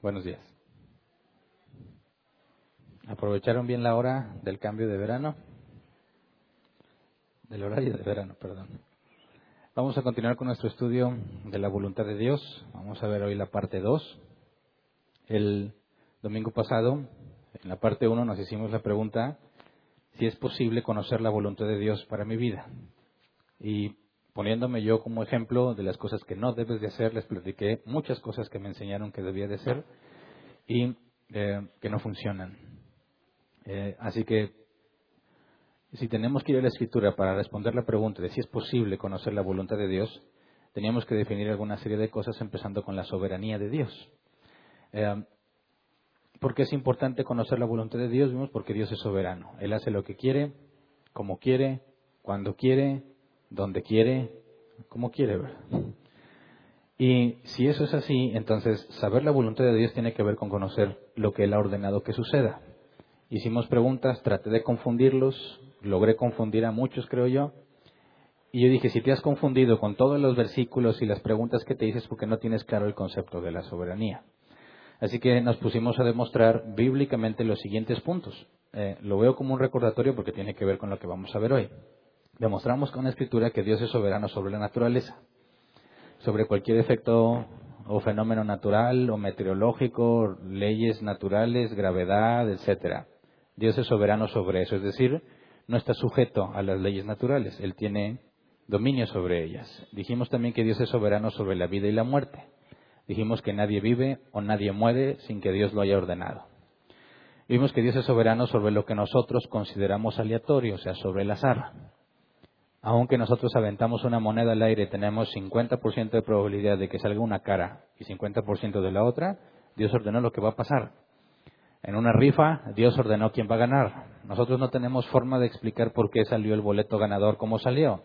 Buenos días. ¿Aprovecharon bien la hora del cambio de verano? Del horario de verano, perdón. Vamos a continuar con nuestro estudio de la voluntad de Dios. Vamos a ver hoy la parte 2. El domingo pasado, en la parte 1, nos hicimos la pregunta si es posible conocer la voluntad de Dios para mi vida. Y poniéndome yo como ejemplo de las cosas que no debes de hacer, les platiqué muchas cosas que me enseñaron que debía de hacer y eh, que no funcionan. Eh, así que si tenemos que ir a la escritura para responder la pregunta de si es posible conocer la voluntad de Dios, teníamos que definir alguna serie de cosas empezando con la soberanía de Dios. Eh, ¿Por qué es importante conocer la voluntad de Dios? Vimos porque Dios es soberano. Él hace lo que quiere, como quiere, cuando quiere, donde quiere, como quiere. Y si eso es así, entonces saber la voluntad de Dios tiene que ver con conocer lo que Él ha ordenado que suceda. Hicimos preguntas, traté de confundirlos, logré confundir a muchos, creo yo. Y yo dije, si te has confundido con todos los versículos y las preguntas que te dices porque no tienes claro el concepto de la soberanía. Así que nos pusimos a demostrar bíblicamente los siguientes puntos. Eh, lo veo como un recordatorio porque tiene que ver con lo que vamos a ver hoy demostramos con la escritura que Dios es soberano sobre la naturaleza, sobre cualquier efecto o fenómeno natural o meteorológico, leyes naturales, gravedad, etcétera. Dios es soberano sobre eso, es decir, no está sujeto a las leyes naturales, Él tiene dominio sobre ellas. Dijimos también que Dios es soberano sobre la vida y la muerte. Dijimos que nadie vive o nadie muere sin que Dios lo haya ordenado. Vimos que Dios es soberano sobre lo que nosotros consideramos aleatorio, o sea, sobre el azar aunque nosotros aventamos una moneda al aire, tenemos 50% de probabilidad de que salga una cara y 50% de la otra, Dios ordenó lo que va a pasar. En una rifa, Dios ordenó quién va a ganar. Nosotros no tenemos forma de explicar por qué salió el boleto ganador como salió,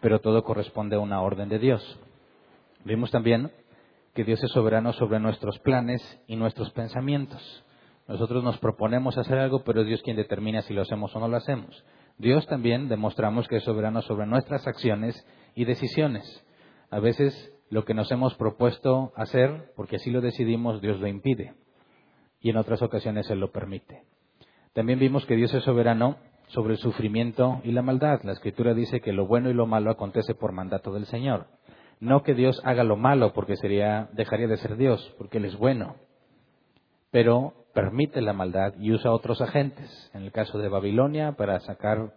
pero todo corresponde a una orden de Dios. Vimos también que Dios es soberano sobre nuestros planes y nuestros pensamientos. Nosotros nos proponemos hacer algo, pero es Dios quien determina si lo hacemos o no lo hacemos. Dios también demostramos que es soberano sobre nuestras acciones y decisiones. A veces lo que nos hemos propuesto hacer, porque así lo decidimos, Dios lo impide. Y en otras ocasiones Él lo permite. También vimos que Dios es soberano sobre el sufrimiento y la maldad. La Escritura dice que lo bueno y lo malo acontece por mandato del Señor. No que Dios haga lo malo porque sería, dejaría de ser Dios, porque Él es bueno. Pero permite la maldad y usa otros agentes. En el caso de Babilonia, para sacar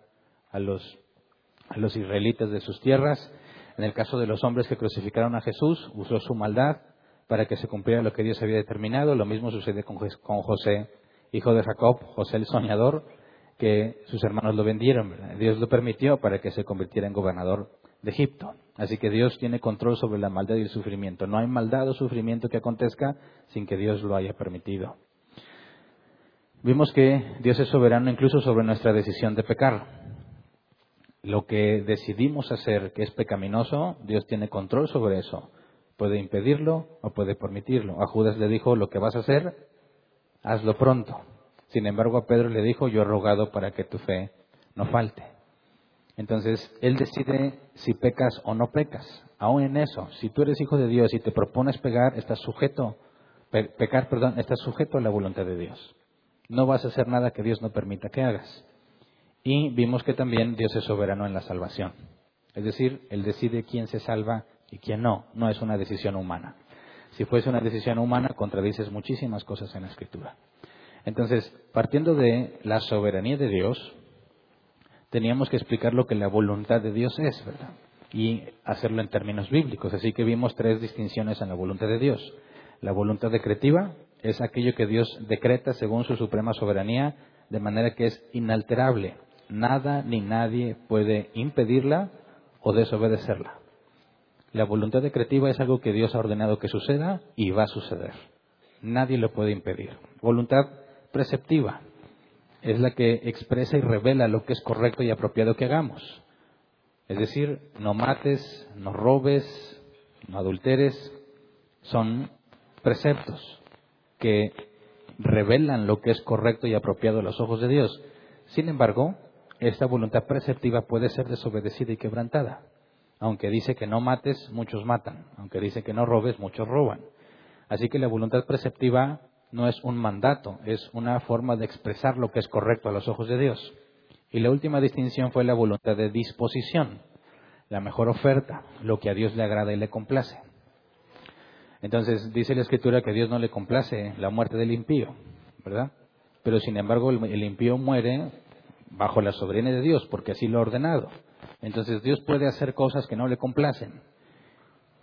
a los, israelitas de sus tierras. En el caso de los hombres que crucificaron a Jesús, usó su maldad para que se cumpliera lo que Dios había determinado. Lo mismo sucede con, con José, hijo de Jacob, José el soñador, que sus hermanos lo vendieron. Dios lo permitió para que se convirtiera en gobernador de Egipto. Así que Dios tiene control sobre la maldad y el sufrimiento. No hay maldad o sufrimiento que acontezca sin que Dios lo haya permitido. Vimos que Dios es soberano incluso sobre nuestra decisión de pecar. Lo que decidimos hacer que es pecaminoso, Dios tiene control sobre eso. Puede impedirlo o puede permitirlo. A Judas le dijo, lo que vas a hacer, hazlo pronto. Sin embargo, a Pedro le dijo, yo he rogado para que tu fe no falte. Entonces, Él decide si pecas o no pecas. Aún en eso, si tú eres hijo de Dios y te propones pecar, estás sujeto, pecar, perdón, estás sujeto a la voluntad de Dios. No vas a hacer nada que Dios no permita que hagas. Y vimos que también Dios es soberano en la salvación. Es decir, Él decide quién se salva y quién no. No es una decisión humana. Si fuese una decisión humana, contradices muchísimas cosas en la Escritura. Entonces, partiendo de la soberanía de Dios, teníamos que explicar lo que la voluntad de Dios es, ¿verdad? Y hacerlo en términos bíblicos. Así que vimos tres distinciones en la voluntad de Dios. La voluntad decretiva, es aquello que Dios decreta según su suprema soberanía, de manera que es inalterable. Nada ni nadie puede impedirla o desobedecerla. La voluntad decretiva es algo que Dios ha ordenado que suceda y va a suceder. Nadie lo puede impedir. Voluntad preceptiva es la que expresa y revela lo que es correcto y apropiado que hagamos. Es decir, no mates, no robes, no adulteres. Son preceptos que revelan lo que es correcto y apropiado a los ojos de Dios. Sin embargo, esta voluntad preceptiva puede ser desobedecida y quebrantada. Aunque dice que no mates, muchos matan. Aunque dice que no robes, muchos roban. Así que la voluntad preceptiva no es un mandato, es una forma de expresar lo que es correcto a los ojos de Dios. Y la última distinción fue la voluntad de disposición, la mejor oferta, lo que a Dios le agrada y le complace. Entonces dice la Escritura que a Dios no le complace la muerte del impío, ¿verdad? Pero sin embargo el, impío muere bajo la soberanía de Dios, porque así lo ha ordenado. Entonces Dios puede hacer cosas que no le complacen,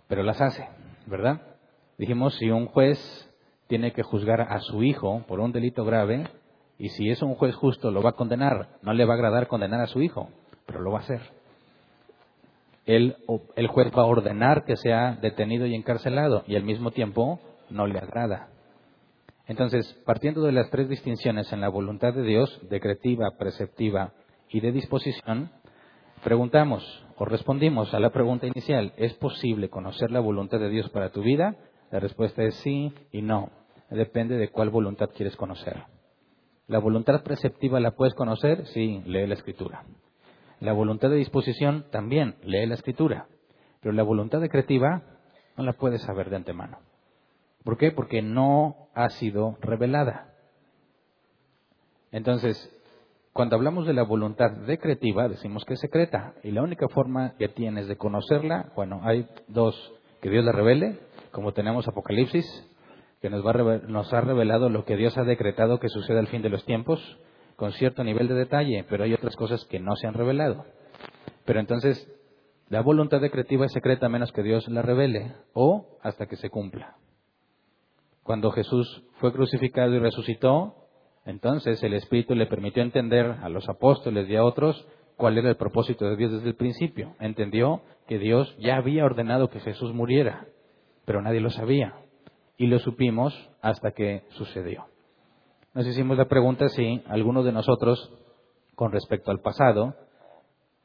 pero las hace, ¿verdad? Dijimos, si un juez tiene que juzgar a su hijo por un delito grave, y si es un juez justo lo va a condenar, no le va a agradar condenar a su hijo, pero lo va a hacer. El, juez va a ordenar que sea detenido y encarcelado, y al mismo tiempo no le agrada. Entonces, partiendo de las tres distinciones en la voluntad de Dios, decretiva, preceptiva y de disposición, preguntamos o respondimos a la pregunta inicial, ¿es posible conocer la voluntad de Dios para tu vida? La respuesta es sí y no. Depende de cuál voluntad quieres conocer. ¿La voluntad preceptiva la puedes conocer? Sí, lee la escritura. La voluntad de disposición también, lee la escritura. Pero la voluntad decretiva no la puedes saber de antemano. ¿Por qué? Porque no ha sido revelada. Entonces, cuando hablamos de la voluntad decretiva, decimos que es secreta. Y la única forma que tienes de conocerla, bueno, hay dos, que Dios la revele como tenemos Apocalipsis, que nos, nos ha revelado lo que Dios ha decretado que suceda al fin de los tiempos, con cierto nivel de detalle, pero hay otras cosas que no se han revelado. Pero entonces, la voluntad decretiva es secreta menos que Dios la revele, o hasta que se cumpla. Cuando Jesús fue crucificado y resucitó, entonces el Espíritu le permitió entender a los apóstoles y a otros cuál era el propósito de Dios desde el principio. Entendió que Dios ya había ordenado que Jesús muriera pero nadie lo sabía. Y lo supimos hasta que sucedió. Nos hicimos la pregunta si alguno de nosotros, con respecto al pasado,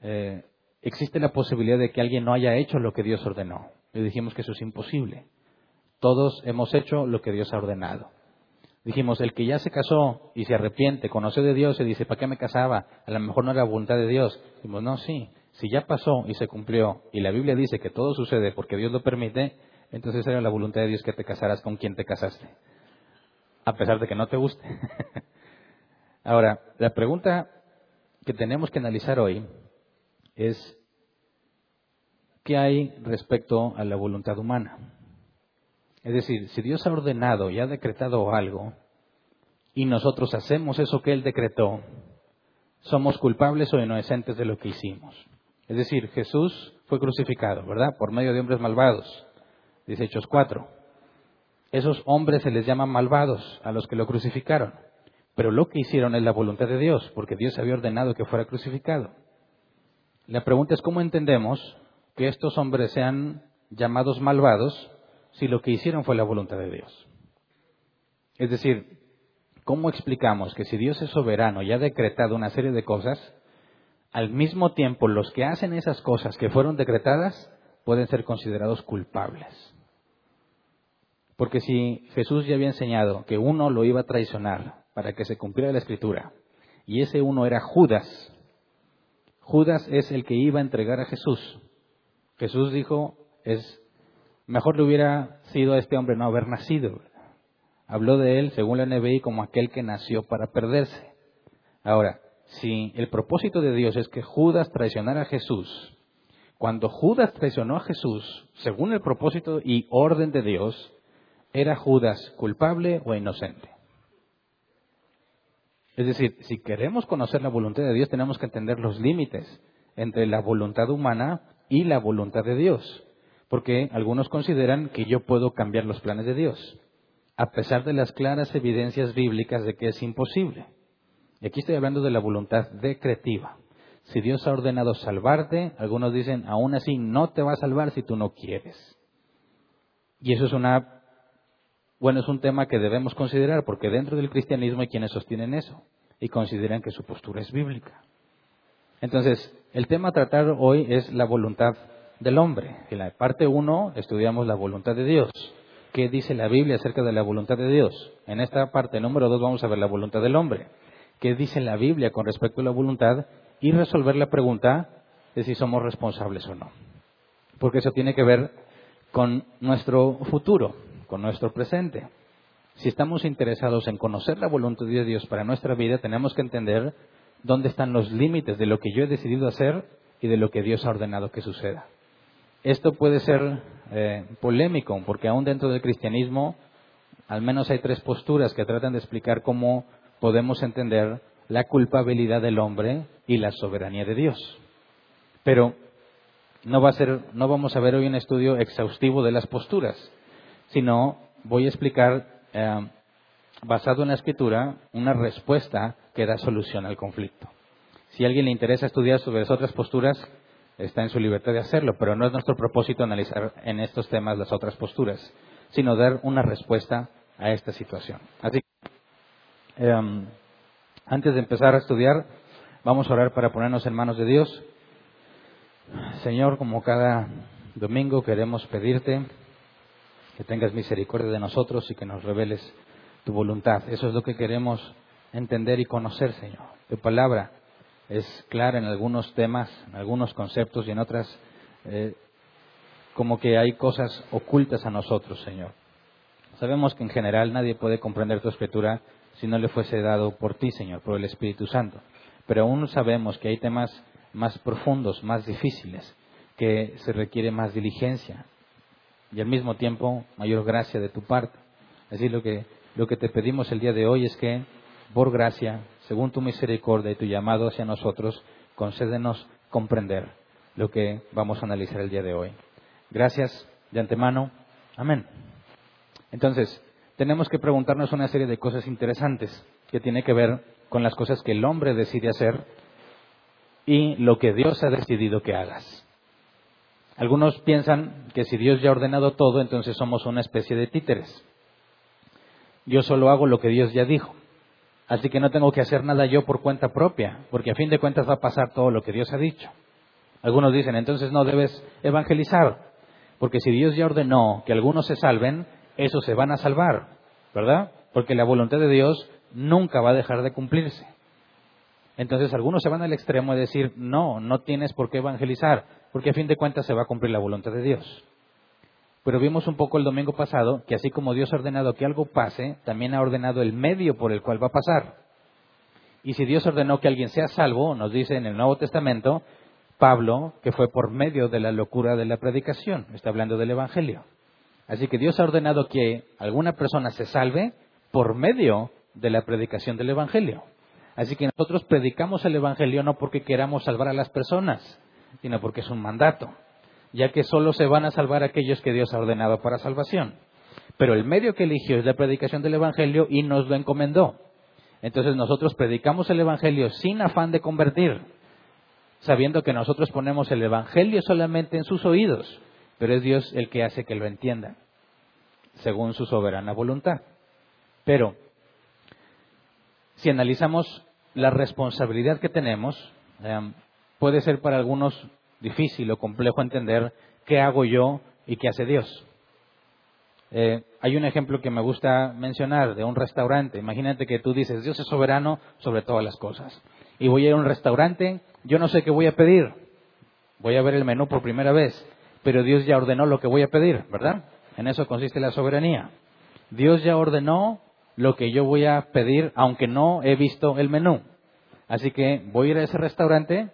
eh, existe la posibilidad de que alguien no haya hecho lo que Dios ordenó. Le dijimos que eso es imposible. Todos hemos hecho lo que Dios ha ordenado. Dijimos, el que ya se casó y se arrepiente, conoció de Dios y dice, ¿para qué me casaba? A lo mejor no era voluntad de Dios. Dijimos, no, sí, si ya pasó y se cumplió y la Biblia dice que todo sucede porque Dios lo permite, entonces era la voluntad de Dios que te casaras con quien te casaste, a pesar de que no te guste. Ahora, la pregunta que tenemos que analizar hoy es, ¿qué hay respecto a la voluntad humana? Es decir, si Dios ha ordenado y ha decretado algo, y nosotros hacemos eso que Él decretó, somos culpables o inocentes de lo que hicimos. Es decir, Jesús fue crucificado, ¿verdad? Por medio de hombres malvados dice Hechos 4. Esos hombres se les llama malvados a los que lo crucificaron, pero lo que hicieron es la voluntad de Dios, porque Dios había ordenado que fuera crucificado. La pregunta es cómo entendemos que estos hombres sean llamados malvados si lo que hicieron fue la voluntad de Dios. Es decir, ¿cómo explicamos que si Dios es soberano y ha decretado una serie de cosas, al mismo tiempo los que hacen esas cosas que fueron decretadas pueden ser considerados culpables? Porque si Jesús ya había enseñado que uno lo iba a traicionar para que se cumpliera la escritura, y ese uno era Judas, Judas es el que iba a entregar a Jesús. Jesús dijo, es mejor le hubiera sido a este hombre no haber nacido. Habló de él, según la NBI, como aquel que nació para perderse. Ahora, si el propósito de Dios es que Judas traicionara a Jesús, cuando Judas traicionó a Jesús, según el propósito y orden de Dios, ¿Era Judas culpable o inocente? Es decir, si queremos conocer la voluntad de Dios, tenemos que entender los límites entre la voluntad humana y la voluntad de Dios. Porque algunos consideran que yo puedo cambiar los planes de Dios, a pesar de las claras evidencias bíblicas de que es imposible. Y aquí estoy hablando de la voluntad decretiva. Si Dios ha ordenado salvarte, algunos dicen, aún así no te va a salvar si tú no quieres. Y eso es una bueno, es un tema que debemos considerar porque dentro del cristianismo hay quienes sostienen eso y consideran que su postura es bíblica. Entonces, el tema a tratar hoy es la voluntad del hombre. En la parte 1 estudiamos la voluntad de Dios. ¿Qué dice la Biblia acerca de la voluntad de Dios? En esta parte número 2 vamos a ver la voluntad del hombre. ¿Qué dice la Biblia con respecto a la voluntad? Y resolver la pregunta de si somos responsables o no. Porque eso tiene que ver con nuestro futuro, con nuestro presente. Si estamos interesados en conocer la voluntad de Dios para nuestra vida, tenemos que entender dónde están los límites de lo que yo he decidido hacer y de lo que Dios ha ordenado que suceda. Esto puede ser eh, polémico, porque aún dentro del cristianismo, al menos hay tres posturas que tratan de explicar cómo podemos entender la culpabilidad del hombre y la soberanía de Dios. Pero no, va a ser, no vamos a ver hoy un estudio exhaustivo de las posturas, sino voy a explicar, eh, basado en la escritura, una respuesta que da solución al conflicto. Si a alguien le interesa estudiar sobre las otras posturas, está en su libertad de hacerlo, pero no es nuestro propósito analizar en estos temas las otras posturas, sino dar una respuesta a esta situación. Así que, em, antes de empezar a estudiar, vamos a orar para ponernos en manos de Dios. Señor, como cada domingo queremos pedirte que tengas misericordia de nosotros y que nos reveles tu voluntad. Eso es lo que queremos entender y conocer, Señor. Tu palabra es clara en algunos temas, en algunos conceptos y en otras eh, como que hay cosas ocultas a nosotros, Señor. Sabemos que en general nadie puede comprender tu escritura si no le fuese dado por ti, Señor, por el Espíritu Santo. Pero aún sabemos que hay temas más profundos, más difíciles, que se requiere más diligencia y al mismo tiempo mayor gracia de tu parte. Así lo que, lo que te pedimos el día de hoy es que, por gracia, según tu misericordia y tu llamado hacia nosotros, concédenos comprender lo que vamos a analizar el día de hoy. Gracias de antemano. Amén. Entonces, tenemos que preguntarnos una serie de cosas interesantes que tiene que ver con las cosas que el hombre decide hacer y lo que Dios ha decidido que hagas. Algunos piensan que si Dios ya ha ordenado todo, entonces somos una especie de títeres. Yo solo hago lo que Dios ya dijo. Así que no tengo que hacer nada yo por cuenta propia, porque a fin de cuentas va a pasar todo lo que Dios ha dicho. Algunos dicen, entonces no debes evangelizar, porque si Dios ya ordenó que algunos se salven, esos se van a salvar, ¿verdad? Porque la voluntad de Dios nunca va a dejar de cumplirse. Entonces algunos se van al extremo de decir, no, no tienes por qué evangelizar, porque a fin de cuentas se va a cumplir la voluntad de Dios. Pero vimos un poco el domingo pasado que así como Dios ha ordenado que algo pase, también ha ordenado el medio por el cual va a pasar. Y si Dios ordenó que alguien sea salvo, nos dice en el Nuevo Testamento, Pablo, que fue por medio de la locura de la predicación, está hablando del Evangelio. Así que Dios ha ordenado que alguna persona se salve por medio de la predicación del Evangelio. Así que nosotros predicamos el Evangelio no porque queramos salvar a las personas, sino porque es un mandato, ya que solo se van a salvar aquellos que Dios ha ordenado para salvación. Pero el medio que eligió es la predicación del Evangelio y nos lo encomendó. Entonces nosotros predicamos el Evangelio sin afán de convertir, sabiendo que nosotros ponemos el Evangelio solamente en sus oídos, pero es Dios el que hace que lo entiendan, según su soberana voluntad. Pero, si analizamos la responsabilidad que tenemos, em, puede ser para algunos difícil o complejo entender qué hago yo y qué hace Dios. Eh, hay un ejemplo que me gusta mencionar de un restaurante. Imagínate que tú dices, Dios es soberano sobre todas las cosas. Y voy a ir a un restaurante, yo no sé qué voy a pedir. Voy a ver el menú por primera vez, pero Dios ya ordenó lo que voy a pedir, ¿verdad? En eso consiste la soberanía. Dios ya ordenó lo que yo voy a pedir, aunque no he visto el menú. Así que voy a ir a ese restaurante,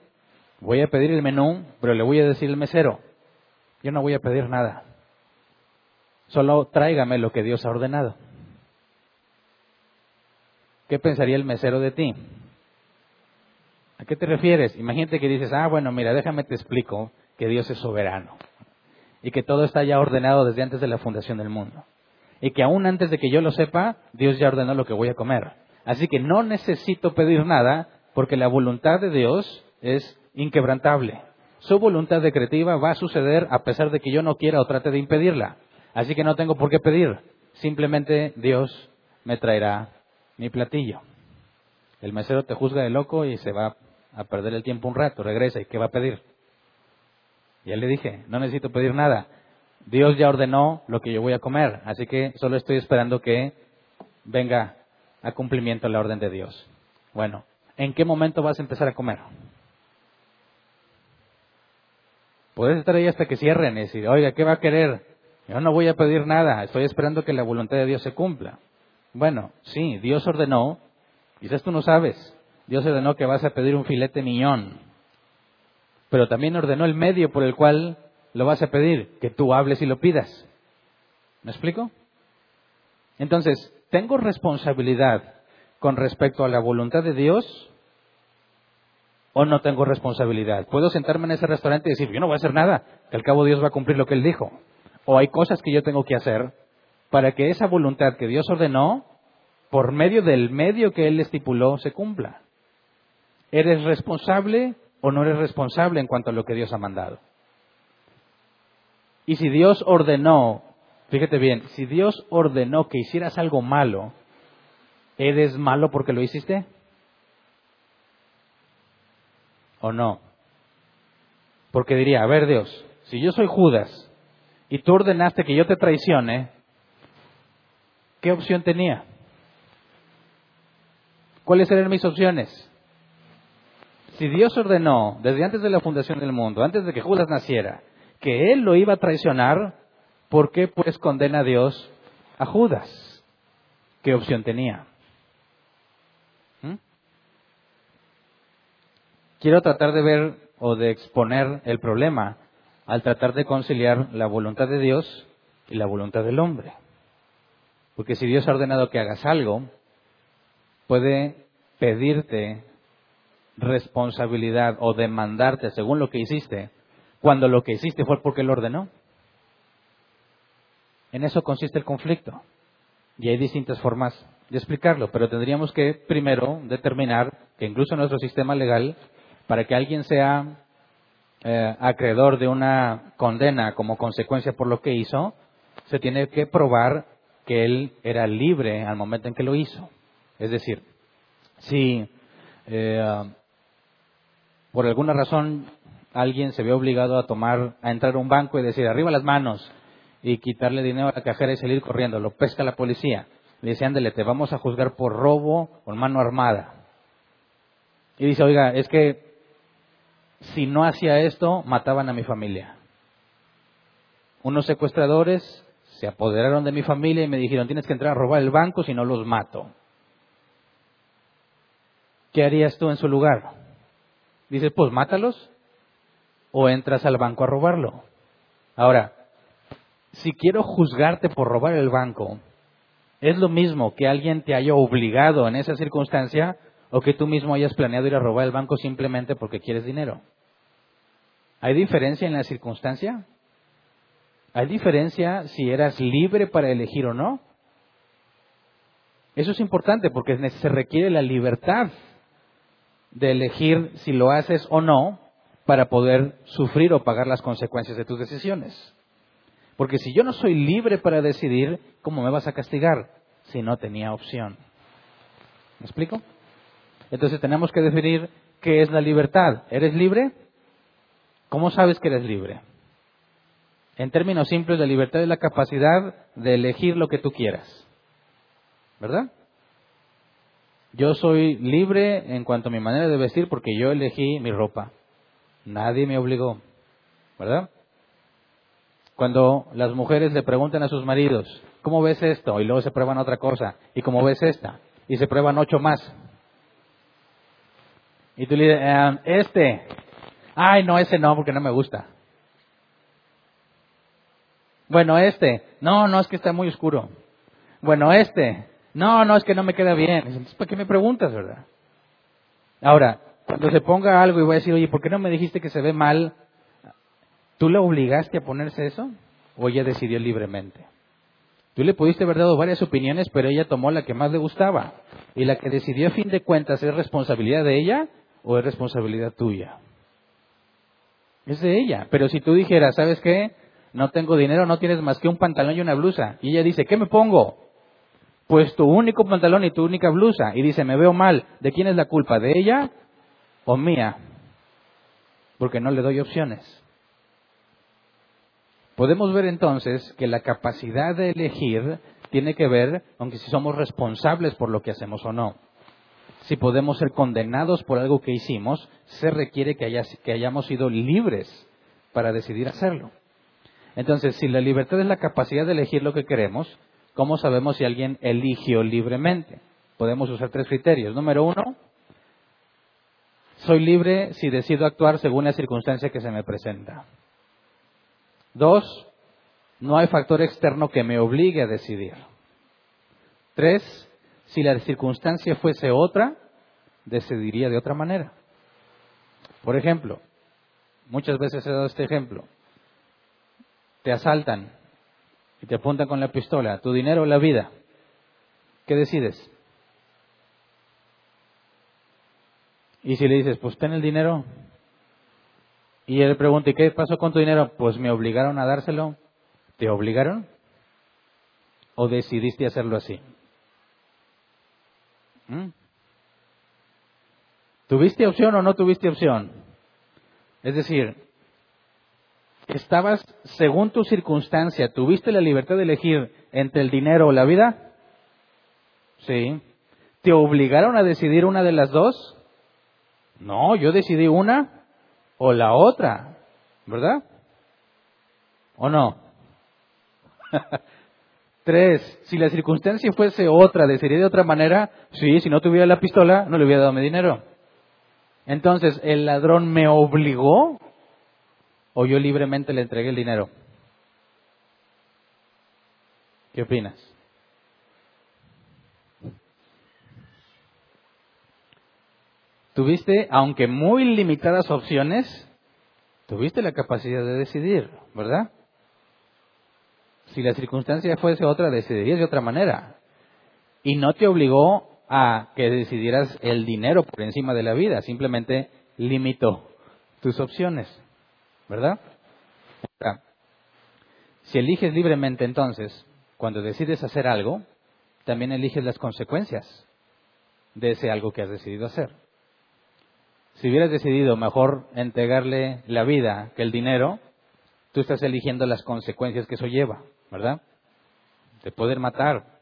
voy a pedir el menú, pero le voy a decir al mesero, yo no voy a pedir nada. Solo tráigame lo que Dios ha ordenado. ¿Qué pensaría el mesero de ti? ¿A qué te refieres? Imagínate que dices, ah, bueno, mira, déjame te explico que Dios es soberano y que todo está ya ordenado desde antes de la fundación del mundo y que aún antes de que yo lo sepa, Dios ya ordenó lo que voy a comer. Así que no necesito pedir nada porque la voluntad de Dios es inquebrantable. Su voluntad decretiva va a suceder a pesar de que yo no quiera o trate de impedirla. Así que no tengo por qué pedir, simplemente Dios me traerá mi platillo. El mesero te juzga de loco y se va a perder el tiempo un rato, regresa y ¿qué va a pedir? Ya le dije, no necesito pedir nada. Dios ya ordenó lo que yo voy a comer, así que solo estoy esperando que venga a cumplimiento la orden de Dios. Bueno, ¿en qué momento vas a empezar a comer? Puedes estar ahí hasta que cierren y decir, oiga, ¿qué va a querer? Yo no voy a pedir nada, estoy esperando que la voluntad de Dios se cumpla. Bueno, sí, Dios ordenó, quizás tú no sabes, Dios ordenó que vas a pedir un filete miñón, pero también ordenó el medio por el cual lo vas a pedir, que tú hables y lo pidas. ¿Me explico? Entonces, ¿tengo responsabilidad con respecto a la voluntad de Dios o no tengo responsabilidad? ¿Puedo sentarme en ese restaurante y decir, yo no voy a hacer nada, que al cabo Dios va a cumplir lo que Él dijo? ¿O hay cosas que yo tengo que hacer para que esa voluntad que Dios ordenó, por medio del medio que Él estipuló, se cumpla? ¿Eres responsable o no eres responsable en cuanto a lo que Dios ha mandado? Y si Dios ordenó, fíjate bien, si Dios ordenó que hicieras algo malo, ¿eres malo porque lo hiciste? ¿O no? Porque diría, a ver Dios, si yo soy Judas y tú ordenaste que yo te traicione, ¿qué opción tenía? ¿Cuáles eran mis opciones? Si Dios ordenó desde antes de la fundación del mundo, antes de que Judas naciera, que él lo iba a traicionar, ¿por qué pues condena a Dios a Judas? ¿Qué opción tenía? ¿Mm? Quiero tratar de ver o de exponer el problema al tratar de conciliar la voluntad de Dios y la voluntad del hombre. Porque si Dios ha ordenado que hagas algo, puede pedirte responsabilidad o demandarte según lo que hiciste cuando lo que hiciste fue porque Él ordenó. En eso consiste el conflicto. Y hay distintas formas de explicarlo, pero tendríamos que primero determinar que incluso nuestro sistema legal, para que alguien sea eh, acreedor de una condena como consecuencia por lo que hizo, se tiene que probar que él era libre al momento en que lo hizo. Es decir, si eh, por alguna razón alguien se ve obligado a tomar, a entrar a un banco y decir arriba las manos y quitarle dinero a la cajera y salir corriendo, lo pesca la policía. Le dice, ándele, te vamos a juzgar por robo con mano armada. Y dice, oiga, es que si no hacía esto, mataban a mi familia. Unos secuestradores se apoderaron de mi familia y me dijeron, tienes que entrar a robar el banco si no los mato. ¿Qué harías tú en su lugar? Dices, pues mátalos o entras al banco a robarlo. Ahora, si quiero juzgarte por robar el banco, ¿es lo mismo que alguien te haya obligado en esa circunstancia o que tú mismo hayas planeado ir a robar el banco simplemente porque quieres dinero? ¿Hay diferencia en la circunstancia? ¿Hay diferencia si eras libre para elegir o no? Eso es importante porque se requiere la libertad de elegir si lo haces o no para poder sufrir o pagar las consecuencias de tus decisiones. Porque si yo no soy libre para decidir, ¿cómo me vas a castigar si no tenía opción? ¿Me explico? Entonces tenemos que definir qué es la libertad. ¿Eres libre? ¿Cómo sabes que eres libre? En términos simples, la libertad es la capacidad de elegir lo que tú quieras. ¿Verdad? Yo soy libre en cuanto a mi manera de vestir porque yo elegí mi ropa. Nadie me obligó, ¿verdad? Cuando las mujeres le preguntan a sus maridos, ¿cómo ves esto? Y luego se prueban otra cosa. ¿Y cómo ves esta? Y se prueban ocho más. Y tú le dices, este. Ay, no, ese no, porque no me gusta. Bueno, este. No, no, es que está muy oscuro. Bueno, este. No, no, es que no me queda bien. Entonces, ¿para qué me preguntas, verdad? Ahora, cuando se ponga algo y voy a decir, oye, ¿por qué no me dijiste que se ve mal? ¿Tú le obligaste a ponerse eso? ¿O ella decidió libremente? Tú le pudiste haber dado varias opiniones, pero ella tomó la que más le gustaba. Y la que decidió a fin de cuentas, ¿es responsabilidad de ella o es responsabilidad tuya? Es de ella. Pero si tú dijeras, ¿sabes qué? no tengo dinero, no tienes más que un pantalón y una blusa. Y ella dice, ¿qué me pongo? Pues tu único pantalón y tu única blusa. Y dice, me veo mal. ¿De quién es la culpa? ¿De ella o mía? Porque no le doy opciones. Podemos ver entonces que la capacidad de elegir tiene que ver, aunque si somos responsables por lo que hacemos o no. Si podemos ser condenados por algo que hicimos, se requiere que, que hayamos sido libres para decidir hacerlo. Entonces, si la libertad es la capacidad de elegir lo que queremos, ¿cómo sabemos si alguien eligió libremente? Podemos usar tres criterios. Número uno, soy libre si decido actuar según la circunstancia que se me presenta. Dos, no hay factor externo que me obligue a decidir. Tres, si la circunstancia fuese otra, decidiría de otra manera. Por ejemplo, muchas veces he dado este ejemplo te asaltan y te apuntan con la pistola, tu dinero o la vida, ¿qué decides? Y si le dices, pues ten el dinero, y él pregunta, ¿y qué pasó con tu dinero? Pues me obligaron a dárselo. ¿Te obligaron? ¿O decidiste hacerlo así? ¿Mm? ¿Tuviste opción o no tuviste opción? Es decir, estabas, según tu circunstancia, ¿tuviste la libertad de elegir entre el dinero o la vida? Sí. ¿Te obligaron a decidir una de las dos? No, yo decidí una o la otra, ¿verdad? ¿O no? Tres, si la circunstancia fuese otra, decidiría de otra manera, sí, si no tuviera la pistola, no le hubiera dado mi dinero. Entonces, ¿el ladrón me obligó o yo libremente le entregué el dinero? ¿Qué opinas? Tuviste, aunque muy limitadas opciones, tuviste la capacidad de decidir, ¿verdad? Si la circunstancia fuese otra, decidirías de otra manera. Y no te obligó a que decidieras el dinero por encima de la vida, simplemente limitó tus opciones. ¿verdad? Si eliges libremente entonces, cuando decides hacer algo, también eliges las consecuencias de ese algo que has decidido hacer. Si hubieras decidido mejor entregarle la vida que el dinero, tú estás eligiendo las consecuencias que eso lleva, ¿verdad? Te pueden matar,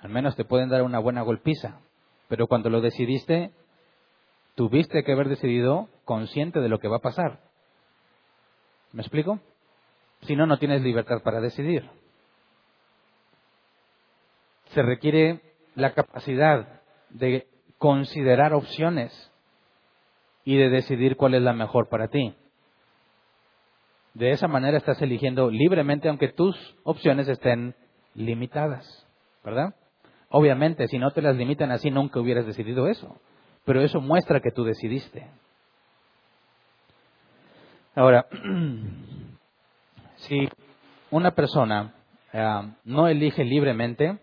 al menos te pueden dar una buena golpiza, pero cuando lo decidiste, tuviste que haber decidido consciente de lo que va a pasar. ¿Me explico? Si no, no tienes libertad para decidir. Se requiere la capacidad de considerar opciones y de decidir cuál es la mejor para ti. De esa manera estás eligiendo libremente aunque tus opciones estén limitadas, ¿verdad? Obviamente, si no te las limitan así, nunca hubieras decidido eso. Pero eso muestra que tú decidiste. Ahora, si una persona eh, no elige libremente,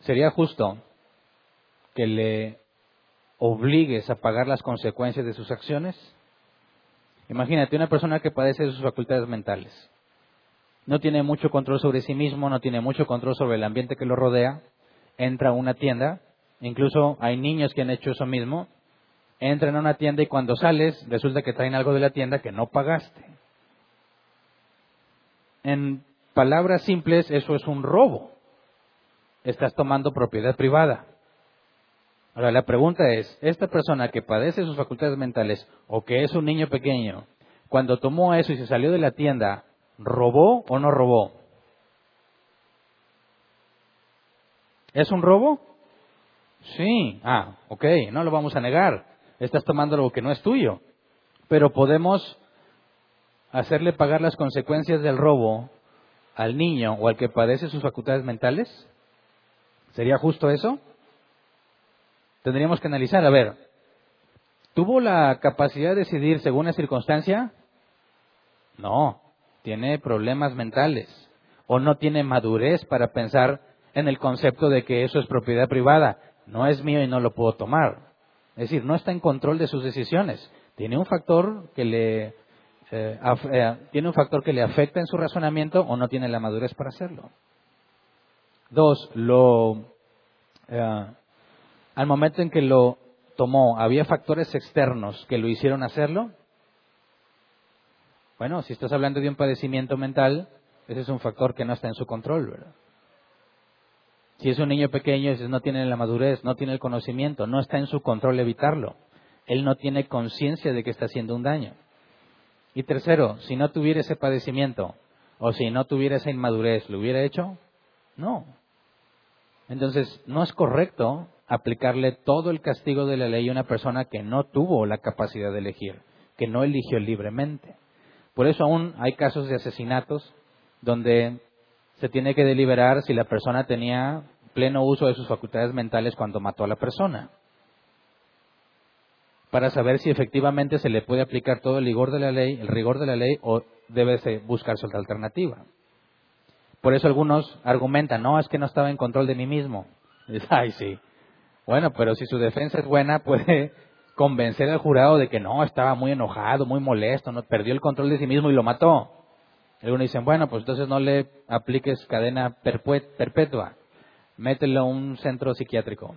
sería justo que le obligues a pagar las consecuencias de sus acciones. Imagínate una persona que padece de sus facultades mentales. No tiene mucho control sobre sí mismo, no tiene mucho control sobre el ambiente que lo rodea. Entra a una tienda, incluso hay niños que han hecho eso mismo, entran a una tienda y cuando sales resulta que traen algo de la tienda que no pagaste. En palabras simples, eso es un robo. Estás tomando propiedad privada. Ahora, la pregunta es, esta persona que padece sus facultades mentales o que es un niño pequeño, cuando tomó eso y se salió de la tienda, ¿robó o no robó? ¿Es un robo? Sí. Ah, ok, no lo vamos a negar estás tomando algo que no es tuyo. Pero podemos hacerle pagar las consecuencias del robo al niño o al que padece sus facultades mentales. ¿Sería justo eso? Tendríamos que analizar, a ver, ¿tuvo la capacidad de decidir según la circunstancia? No, tiene problemas mentales o no tiene madurez para pensar en el concepto de que eso es propiedad privada, no es mío y no lo puedo tomar. Es decir, no está en control de sus decisiones. Tiene un factor que le eh, eh, tiene un factor que le afecta en su razonamiento o no tiene la madurez para hacerlo. Dos, lo, eh, al momento en que lo tomó, ¿había factores externos que lo hicieron hacerlo? Bueno, si estás hablando de un padecimiento mental, ese es un factor que no está en su control, ¿verdad? Si es un niño pequeño, no tiene la madurez, no tiene el conocimiento, no está en su control evitarlo. Él no tiene conciencia de que está haciendo un daño. Y tercero, si no tuviera ese padecimiento o si no tuviera esa inmadurez, ¿lo hubiera hecho? No. Entonces, no es correcto aplicarle todo el castigo de la ley a una persona que no tuvo la capacidad de elegir, que no eligió libremente. Por eso aún hay casos de asesinatos donde se tiene que deliberar si la persona tenía pleno uso de sus facultades mentales cuando mató a la persona para saber si efectivamente se le puede aplicar todo el rigor de la ley, el rigor de la ley o debe buscarse otra alternativa. Por eso algunos argumentan, no, es que no estaba en control de mí mismo. Ay, sí. Bueno, pero si su defensa es buena, puede convencer al jurado de que no, estaba muy enojado, muy molesto, no perdió el control de sí mismo y lo mató. Algunos dicen, bueno, pues entonces no le apliques cadena perpetua, mételo a un centro psiquiátrico.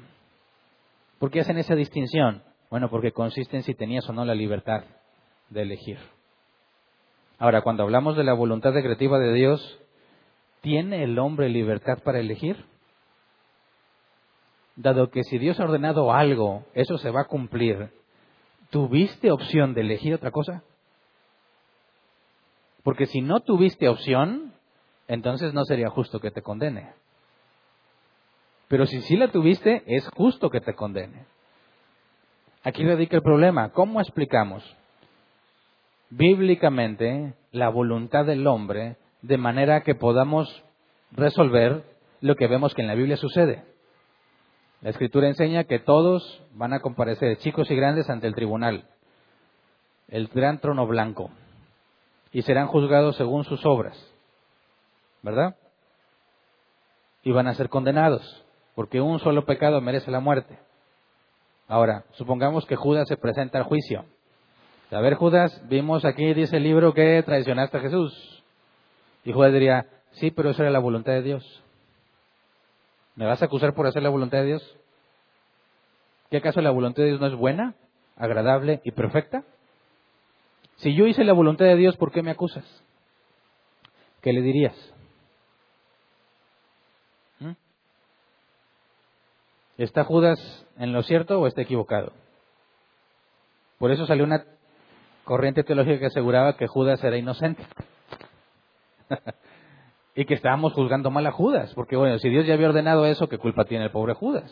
¿Por qué hacen esa distinción? Bueno, porque consiste en si tenías o no la libertad de elegir. Ahora, cuando hablamos de la voluntad decretiva de Dios, ¿tiene el hombre libertad para elegir? Dado que si Dios ha ordenado algo, eso se va a cumplir, ¿tuviste opción de elegir otra cosa? Porque si no tuviste opción, entonces no sería justo que te condene. Pero si sí la tuviste, es justo que te condene. Aquí radica el problema. ¿Cómo explicamos bíblicamente la voluntad del hombre de manera que podamos resolver lo que vemos que en la Biblia sucede? La escritura enseña que todos van a comparecer, chicos y grandes, ante el tribunal, el gran trono blanco, y serán juzgados según sus obras, ¿verdad? Y van a ser condenados, porque un solo pecado merece la muerte. Ahora, supongamos que Judas se presenta al juicio. A ver, Judas, vimos aquí, dice el libro, que traicionaste a Jesús. Y Judas diría, sí, pero eso era la voluntad de Dios. ¿Me vas a acusar por hacer la voluntad de Dios? ¿Qué acaso la voluntad de Dios no es buena, agradable y perfecta? Si yo hice la voluntad de Dios, ¿por qué me acusas? ¿Qué le dirías? ¿Mm? ¿Está Judas en lo cierto o está equivocado. Por eso salió una corriente teológica que aseguraba que Judas era inocente. y que estábamos juzgando mal a Judas, porque bueno, si Dios ya había ordenado eso, ¿qué culpa tiene el pobre Judas?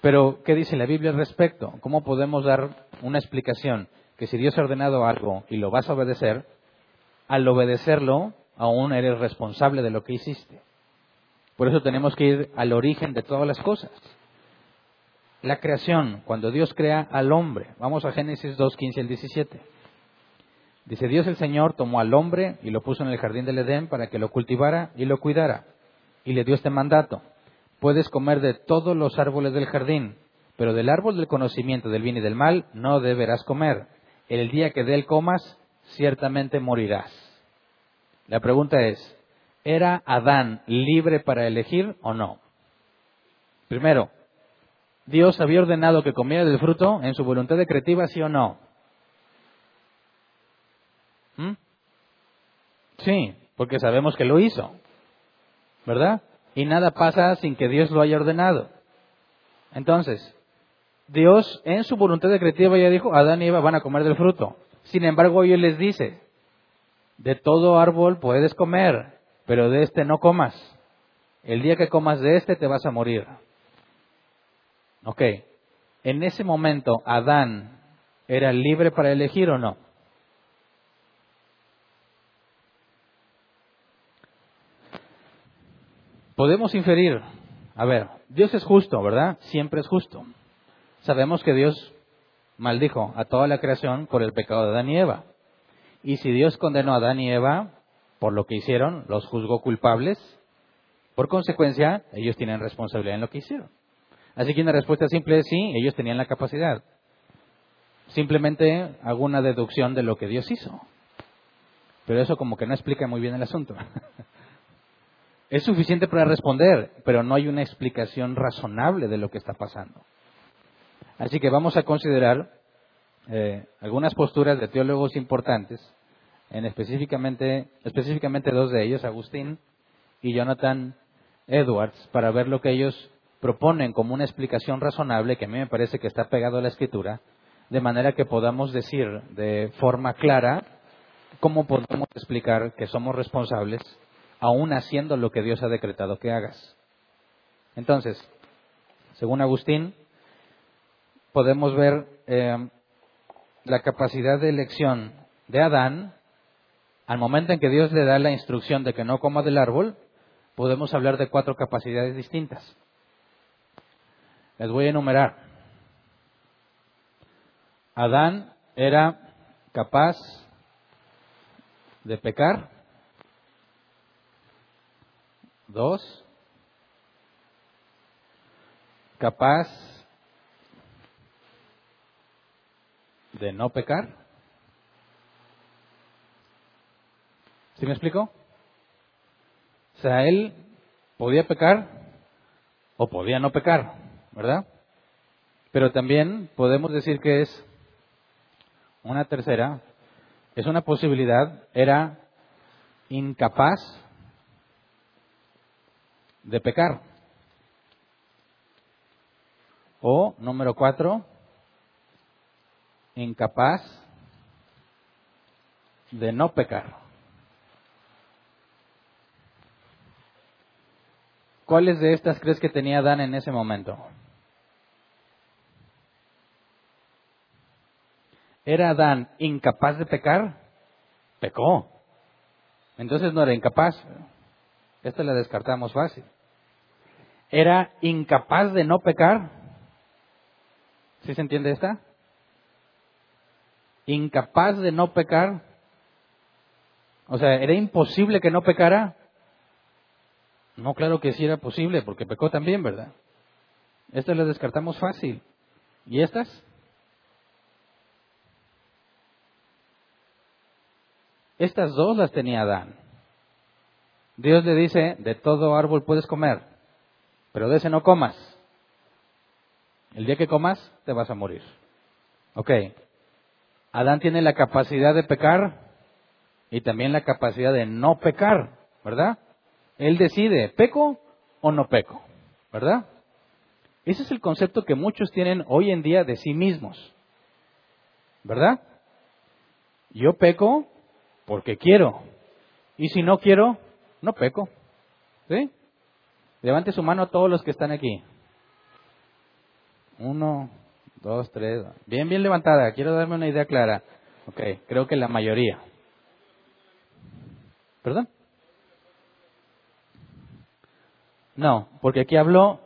Pero, ¿qué dice la Biblia al respecto? ¿Cómo podemos dar una explicación? Que si Dios ha ordenado algo y lo vas a obedecer, al obedecerlo, aún eres responsable de lo que hiciste. Por eso tenemos que ir al origen de todas las cosas la creación, cuando Dios crea al hombre. Vamos a Génesis 2, 15 al 17. Dice, Dios el Señor tomó al hombre y lo puso en el jardín del Edén para que lo cultivara y lo cuidara. Y le dio este mandato. Puedes comer de todos los árboles del jardín, pero del árbol del conocimiento del bien y del mal no deberás comer. El día que de él comas, ciertamente morirás. La pregunta es, ¿era Adán libre para elegir o no? Primero, Dios había ordenado que comiera del fruto en su voluntad decretiva, sí o no. ¿Mm? Sí, porque sabemos que lo hizo, ¿verdad? Y nada pasa sin que Dios lo haya ordenado. Entonces, Dios en su voluntad decretiva ya dijo, Adán y Eva van a comer del fruto. Sin embargo, hoy les dice, de todo árbol puedes comer, pero de este no comas. El día que comas de este te vas a morir. Ok, en ese momento Adán era libre para elegir o no? Podemos inferir, a ver, Dios es justo, ¿verdad? Siempre es justo. Sabemos que Dios maldijo a toda la creación por el pecado de Adán y Eva. Y si Dios condenó a Adán y Eva por lo que hicieron, los juzgó culpables, por consecuencia, ellos tienen responsabilidad en lo que hicieron. Así que una respuesta simple es sí, ellos tenían la capacidad. simplemente hago una deducción de lo que Dios hizo. Pero eso como que no explica muy bien el asunto. es suficiente para responder, pero no hay una explicación razonable de lo que está pasando. Así que vamos a considerar eh, algunas posturas de teólogos importantes, en específicamente, específicamente dos de ellos, Agustín y Jonathan Edwards, para ver lo que ellos proponen como una explicación razonable, que a mí me parece que está pegado a la escritura, de manera que podamos decir de forma clara cómo podemos explicar que somos responsables aún haciendo lo que Dios ha decretado que hagas. Entonces, según Agustín, podemos ver eh, la capacidad de elección de Adán al momento en que Dios le da la instrucción de que no coma del árbol, podemos hablar de cuatro capacidades distintas. Les voy a enumerar. Adán era capaz de pecar. Dos, capaz de no pecar. ¿Sí me explico? O sea, él podía pecar o podía no pecar, ¿verdad? Pero también podemos decir que es una tercera, es una posibilidad, era incapaz de pecar. O, número cuatro, incapaz de no pecar. ¿Cuáles de estas crees que tenía Adán en ese momento? ¿Era Adán incapaz de pecar? Pecó. Entonces no era incapaz. Esta la descartamos fácil. ¿Era incapaz de no pecar? ¿Sí se entiende esta? Incapaz de no pecar. O sea, ¿era imposible que no pecara? No, claro que sí era posible, porque pecó también, ¿verdad? Estas las descartamos fácil. ¿Y estas? Estas dos las tenía Adán. Dios le dice, de todo árbol puedes comer, pero de ese no comas. El día que comas, te vas a morir. Ok. Adán tiene la capacidad de pecar y también la capacidad de no pecar, ¿verdad? Él decide, ¿peco o no peco? ¿Verdad? Ese es el concepto que muchos tienen hoy en día de sí mismos. ¿Verdad? Yo peco porque quiero. Y si no quiero, no peco. ¿Sí? Levante su mano a todos los que están aquí. Uno, dos, tres. Bien, bien levantada. Quiero darme una idea clara. Ok, creo que la mayoría. ¿Perdón? No, porque aquí habló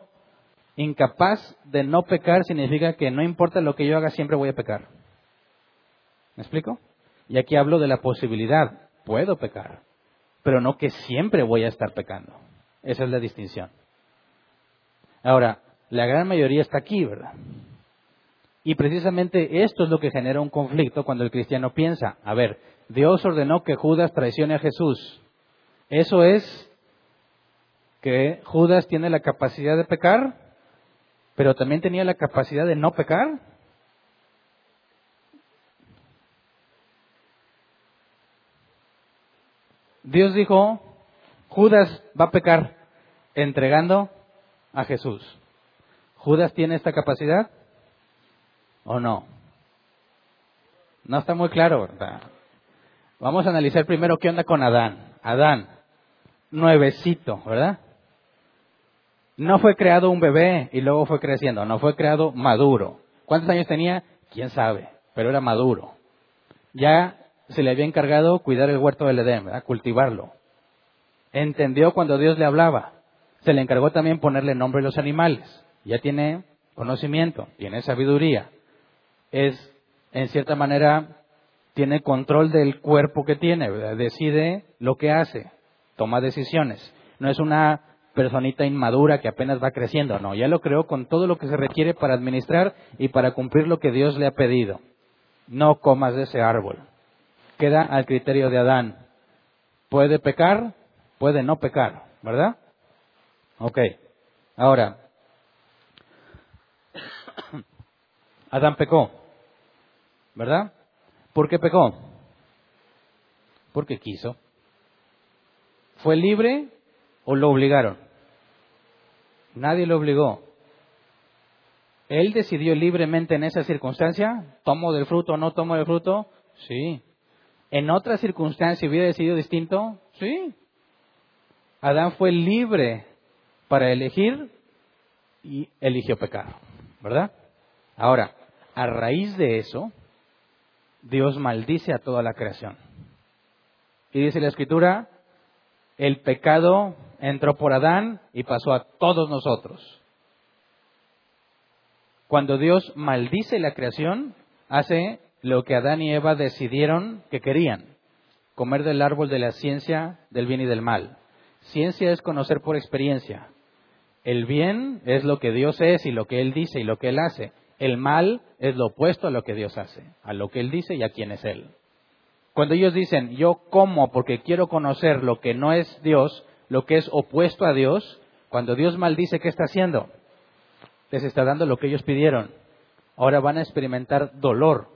incapaz de no pecar significa que no importa lo que yo haga, siempre voy a pecar. ¿Me explico? Y aquí hablo de la posibilidad, puedo pecar, pero no que siempre voy a estar pecando. Esa es la distinción. Ahora, la gran mayoría está aquí, ¿verdad? Y precisamente esto es lo que genera un conflicto cuando el cristiano piensa, a ver, Dios ordenó que Judas traicione a Jesús. ¿Eso es que Judas tiene la capacidad de pecar, pero también tenía la capacidad de no pecar. Dios dijo, Judas va a pecar entregando a Jesús. ¿Judas tiene esta capacidad o no? No está muy claro, ¿verdad? Vamos a analizar primero qué onda con Adán. Adán, nuevecito, ¿verdad? No fue creado un bebé y luego fue creciendo, no fue creado maduro. ¿Cuántos años tenía? ¿Quién sabe? Pero era maduro. Ya se le había encargado cuidar el huerto del Edén, cultivarlo. Entendió cuando Dios le hablaba. Se le encargó también ponerle nombre a los animales. Ya tiene conocimiento, tiene sabiduría. Es, en cierta manera, tiene control del cuerpo que tiene, decide lo que hace, toma decisiones. No es una personita inmadura que apenas va creciendo, no, ya lo creó con todo lo que se requiere para administrar y para cumplir lo que Dios le ha pedido. no comas de ese árbol. Queda al criterio de Adán. Puede pecar, puede no pecar, ¿verdad? Ok. Ahora, Adán pecó, ¿verdad? ¿Por qué pecó? Porque quiso. ¿Fue libre o lo obligaron? Nadie lo obligó. Él decidió libremente en esa circunstancia, ¿tomo del fruto o no tomo del fruto? Sí. ¿En otra circunstancia hubiera decidido distinto? Sí. Adán fue libre para elegir y eligió pecar, ¿verdad? Ahora, a raíz de eso, Dios maldice a toda la creación. Y dice la escritura, el pecado entró por Adán y pasó a todos nosotros. Cuando Dios maldice la creación, hace lo que Adán y Eva decidieron que querían, comer del árbol de la ciencia del bien y del mal. Ciencia es conocer por experiencia. El bien es lo que Dios es y lo que Él dice y lo que Él hace. El mal es lo opuesto a lo que Dios hace, a lo que Él dice y a quién es Él. Cuando ellos dicen, yo como porque quiero conocer lo que no es Dios, lo que es opuesto a Dios, cuando Dios maldice, ¿qué está haciendo? Les está dando lo que ellos pidieron. Ahora van a experimentar dolor,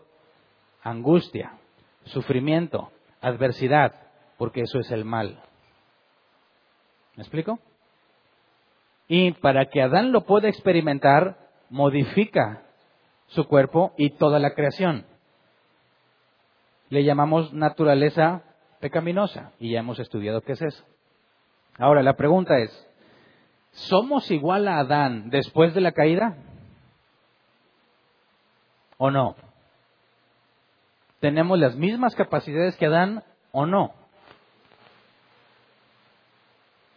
angustia, sufrimiento, adversidad, porque eso es el mal. ¿Me explico? Y para que Adán lo pueda experimentar, modifica su cuerpo y toda la creación. Le llamamos naturaleza pecaminosa y ya hemos estudiado qué es eso. Ahora, la pregunta es, ¿somos igual a Adán después de la caída? ¿O no? ¿Tenemos las mismas capacidades que Adán o no?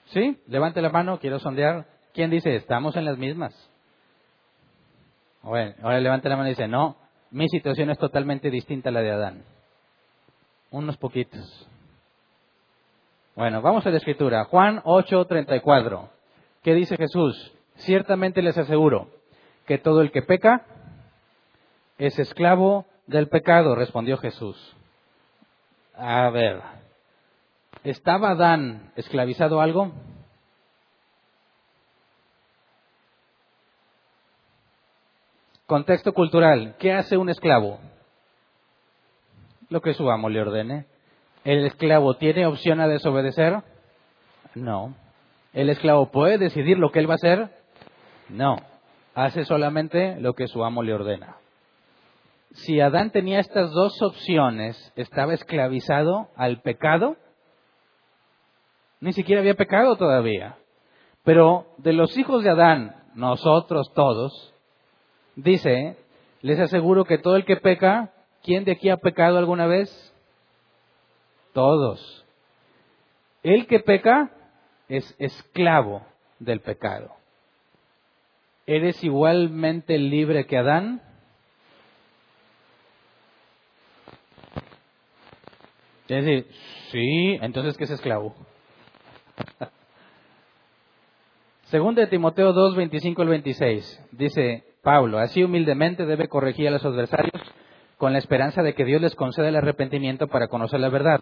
¿Sí? Levante la mano, quiero sondear. ¿Quién dice, estamos en las mismas? Bueno, ahora levante la mano y dice, no, mi situación es totalmente distinta a la de Adán. Unos poquitos. Bueno, vamos a la escritura. Juan 8:34. ¿Qué dice Jesús? Ciertamente les aseguro que todo el que peca es esclavo del pecado, respondió Jesús. A ver, ¿estaba Adán esclavizado algo? Contexto cultural. ¿Qué hace un esclavo? Lo que su amo le ordene. ¿El esclavo tiene opción a desobedecer? No. ¿El esclavo puede decidir lo que él va a hacer? No. Hace solamente lo que su amo le ordena. Si Adán tenía estas dos opciones, estaba esclavizado al pecado. Ni siquiera había pecado todavía. Pero de los hijos de Adán, nosotros todos, dice, les aseguro que todo el que peca, ¿quién de aquí ha pecado alguna vez? Todos. El que peca es esclavo del pecado. ¿Eres igualmente libre que Adán? Es decir, sí, entonces ¿qué es esclavo? Segundo de Timoteo 2, 25 al 26, dice, Pablo, así humildemente debe corregir a los adversarios con la esperanza de que Dios les conceda el arrepentimiento para conocer la verdad,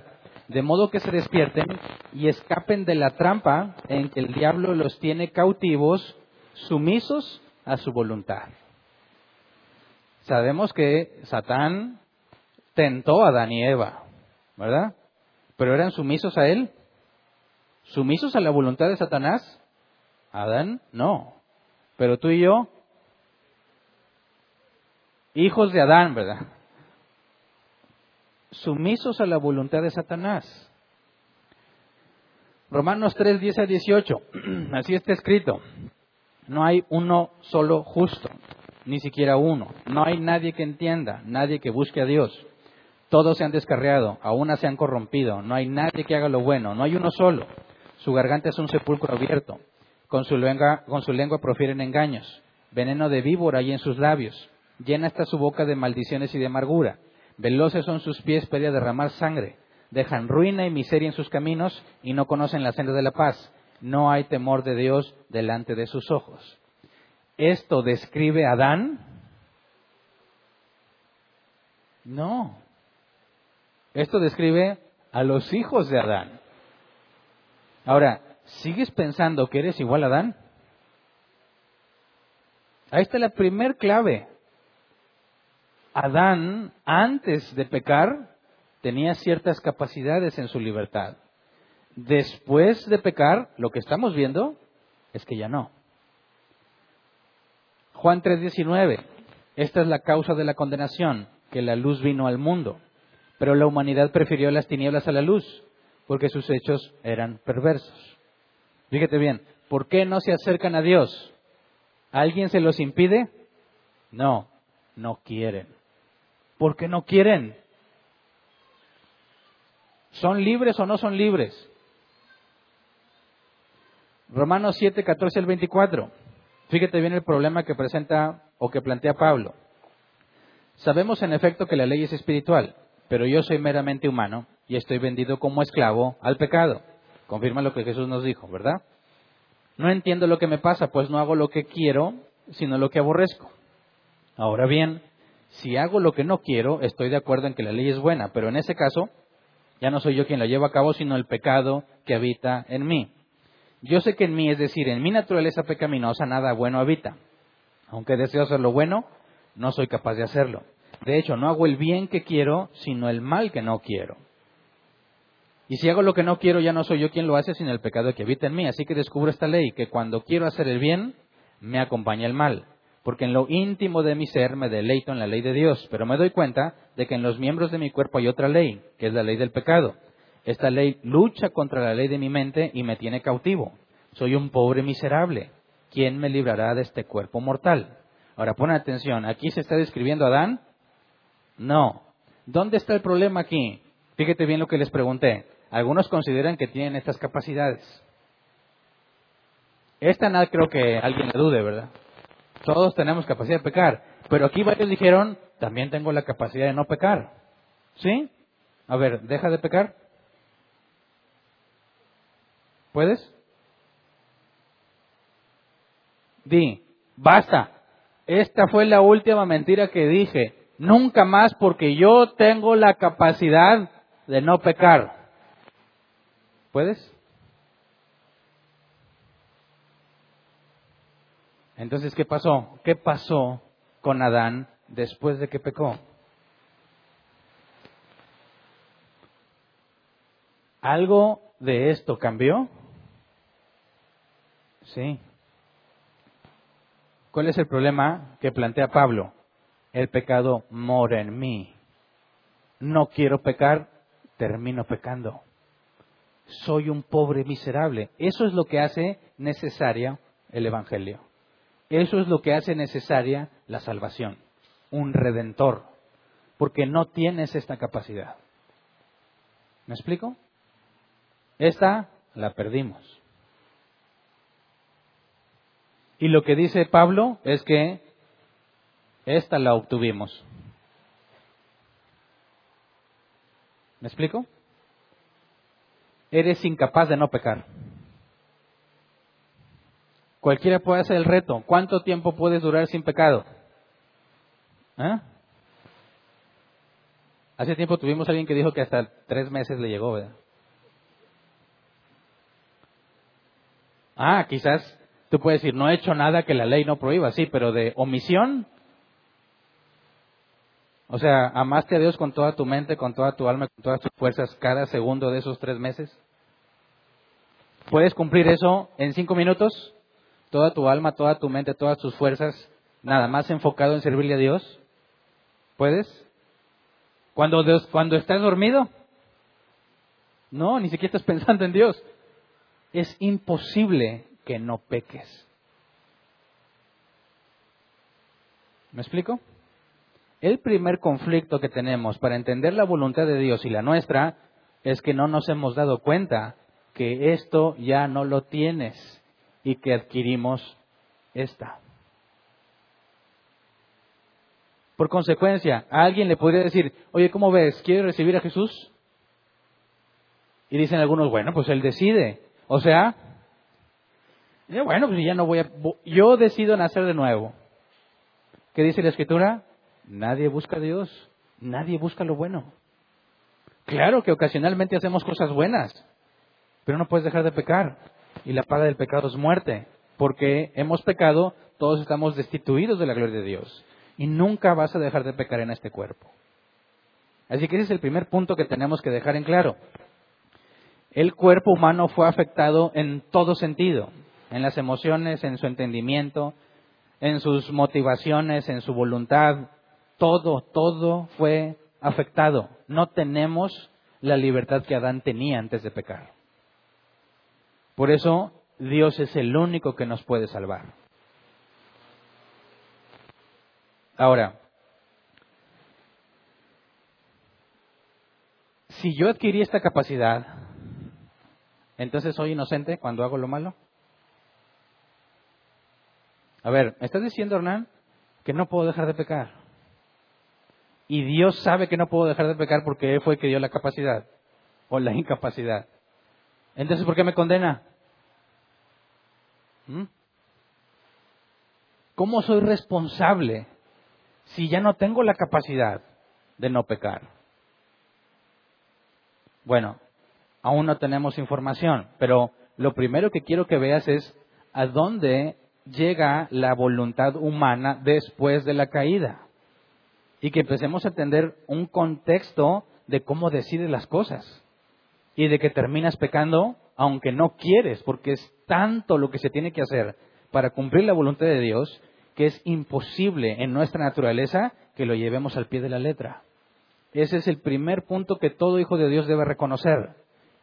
de modo que se despierten y escapen de la trampa en que el diablo los tiene cautivos, sumisos a su voluntad. Sabemos que Satán tentó a Adán y Eva, ¿verdad? Pero eran sumisos a él, sumisos a la voluntad de Satanás. Adán no, pero tú y yo hijos de Adán, ¿verdad? Sumisos a la voluntad de Satanás. Romanos 3, 10 a 18. Así está escrito. No hay uno solo justo, ni siquiera uno. No hay nadie que entienda, nadie que busque a Dios. Todos se han descarriado, aún se han corrompido. No hay nadie que haga lo bueno, no hay uno solo. Su garganta es un sepulcro abierto. Con su lengua, con su lengua profieren engaños. Veneno de víbora hay en sus labios Llena está su boca de maldiciones y de amargura. Veloces son sus pies para derramar sangre. Dejan ruina y miseria en sus caminos y no conocen la senda de la paz. No hay temor de Dios delante de sus ojos. Esto describe a Adán. No. Esto describe a los hijos de Adán. Ahora, ¿sigues pensando que eres igual a Adán? Ahí está la primer clave. Adán, antes de pecar, tenía ciertas capacidades en su libertad. Después de pecar, lo que estamos viendo es que ya no. Juan 3:19, esta es la causa de la condenación, que la luz vino al mundo, pero la humanidad prefirió las tinieblas a la luz, porque sus hechos eran perversos. Fíjate bien, ¿por qué no se acercan a Dios? ¿Alguien se los impide? No, no quieren. ¿Por qué no quieren? ¿Son libres o no son libres? Romanos 7, 14 al 24. Fíjate bien el problema que presenta o que plantea Pablo. Sabemos en efecto que la ley es espiritual, pero yo soy meramente humano y estoy vendido como esclavo al pecado. Confirma lo que Jesús nos dijo, ¿verdad? No entiendo lo que me pasa, pues no hago lo que quiero, sino lo que aborrezco. Ahora bien, si hago lo que no quiero, estoy de acuerdo en que la ley es buena, pero en ese caso ya no soy yo quien la lleva a cabo, sino el pecado que habita en mí. Yo sé que en mí, es decir, en mi naturaleza pecaminosa, nada bueno habita. Aunque deseo hacer lo bueno, no soy capaz de hacerlo. De hecho, no hago el bien que quiero, sino el mal que no quiero. Y si hago lo que no quiero, ya no soy yo quien lo hace, sino el pecado que habita en mí. Así que descubro esta ley, que cuando quiero hacer el bien, me acompaña el mal. Porque en lo íntimo de mi ser me deleito en la ley de Dios, pero me doy cuenta de que en los miembros de mi cuerpo hay otra ley, que es la ley del pecado. Esta ley lucha contra la ley de mi mente y me tiene cautivo. Soy un pobre miserable. ¿Quién me librará de este cuerpo mortal? Ahora pon atención, ¿aquí se está describiendo a Adán? No. ¿Dónde está el problema aquí? Fíjate bien lo que les pregunté. Algunos consideran que tienen estas capacidades. Esta no creo que alguien la dude, ¿verdad? Todos tenemos capacidad de pecar. Pero aquí varios dijeron, también tengo la capacidad de no pecar. ¿Sí? A ver, deja de pecar. ¿Puedes? Di, basta. Esta fue la última mentira que dije. Nunca más porque yo tengo la capacidad de no pecar. ¿Puedes? Entonces, ¿qué pasó? ¿Qué pasó con Adán después de que pecó? ¿Algo de esto cambió? Sí. ¿Cuál es el problema que plantea Pablo? El pecado mora en mí. No quiero pecar, termino pecando. Soy un pobre miserable. Eso es lo que hace necesaria el Evangelio. Eso es lo que hace necesaria la salvación. Un redentor. Porque no tienes esta capacidad. ¿Me explico? Esta la perdimos. Y lo que dice Pablo es que esta la obtuvimos. ¿Me explico? Eres incapaz de no pecar. Cualquiera puede hacer el reto. ¿Cuánto tiempo puedes durar sin pecado? ¿Eh? Hace tiempo tuvimos a alguien que dijo que hasta tres meses le llegó, ¿verdad? Ah, quizás Tú puedes decir, no he hecho nada que la ley no prohíba, sí, pero de omisión. O sea, amaste a Dios con toda tu mente, con toda tu alma, con todas tus fuerzas cada segundo de esos tres meses. ¿Puedes cumplir eso en cinco minutos? Toda tu alma, toda tu mente, todas tus fuerzas, nada más enfocado en servirle a Dios. ¿Puedes? Cuando, cuando estás dormido, no, ni siquiera estás pensando en Dios. Es imposible que no peques. ¿Me explico? El primer conflicto que tenemos para entender la voluntad de Dios y la nuestra es que no nos hemos dado cuenta que esto ya no lo tienes y que adquirimos esta. Por consecuencia, a alguien le podría decir, oye, ¿cómo ves? ¿Quieres recibir a Jesús? Y dicen algunos, bueno, pues él decide. O sea, bueno, pues ya no voy a... Yo decido nacer de nuevo. ¿Qué dice la escritura? Nadie busca a Dios, Nadie busca lo bueno. Claro que ocasionalmente hacemos cosas buenas, pero no puedes dejar de pecar. Y la paga del pecado es muerte. Porque hemos pecado, todos estamos destituidos de la gloria de Dios. Y nunca vas a dejar de pecar en este cuerpo. Así que ese es el primer punto que tenemos que dejar en claro. El cuerpo humano fue afectado en todo sentido, en las emociones, en su entendimiento, en sus motivaciones, en su voluntad. Todo, todo fue afectado. No tenemos la libertad que Adán tenía antes de pecar. Por eso Dios es el único que nos puede salvar. Ahora, si yo adquirí esta capacidad, entonces soy inocente cuando hago lo malo. A ver, ¿me estás diciendo, Hernán, que no puedo dejar de pecar? Y Dios sabe que no puedo dejar de pecar porque Él fue el que dio la capacidad o la incapacidad. Entonces, ¿por qué me condena? ¿Mm? ¿Cómo soy responsable si ya no tengo la capacidad de no pecar? Bueno, aún no tenemos información, pero lo primero que quiero que veas es a dónde llega la voluntad humana después de la caída. Y que empecemos a entender un contexto de cómo decide las cosas. Y de que terminas pecando aunque no quieres, porque es tanto lo que se tiene que hacer para cumplir la voluntad de Dios que es imposible en nuestra naturaleza que lo llevemos al pie de la letra. Ese es el primer punto que todo hijo de Dios debe reconocer,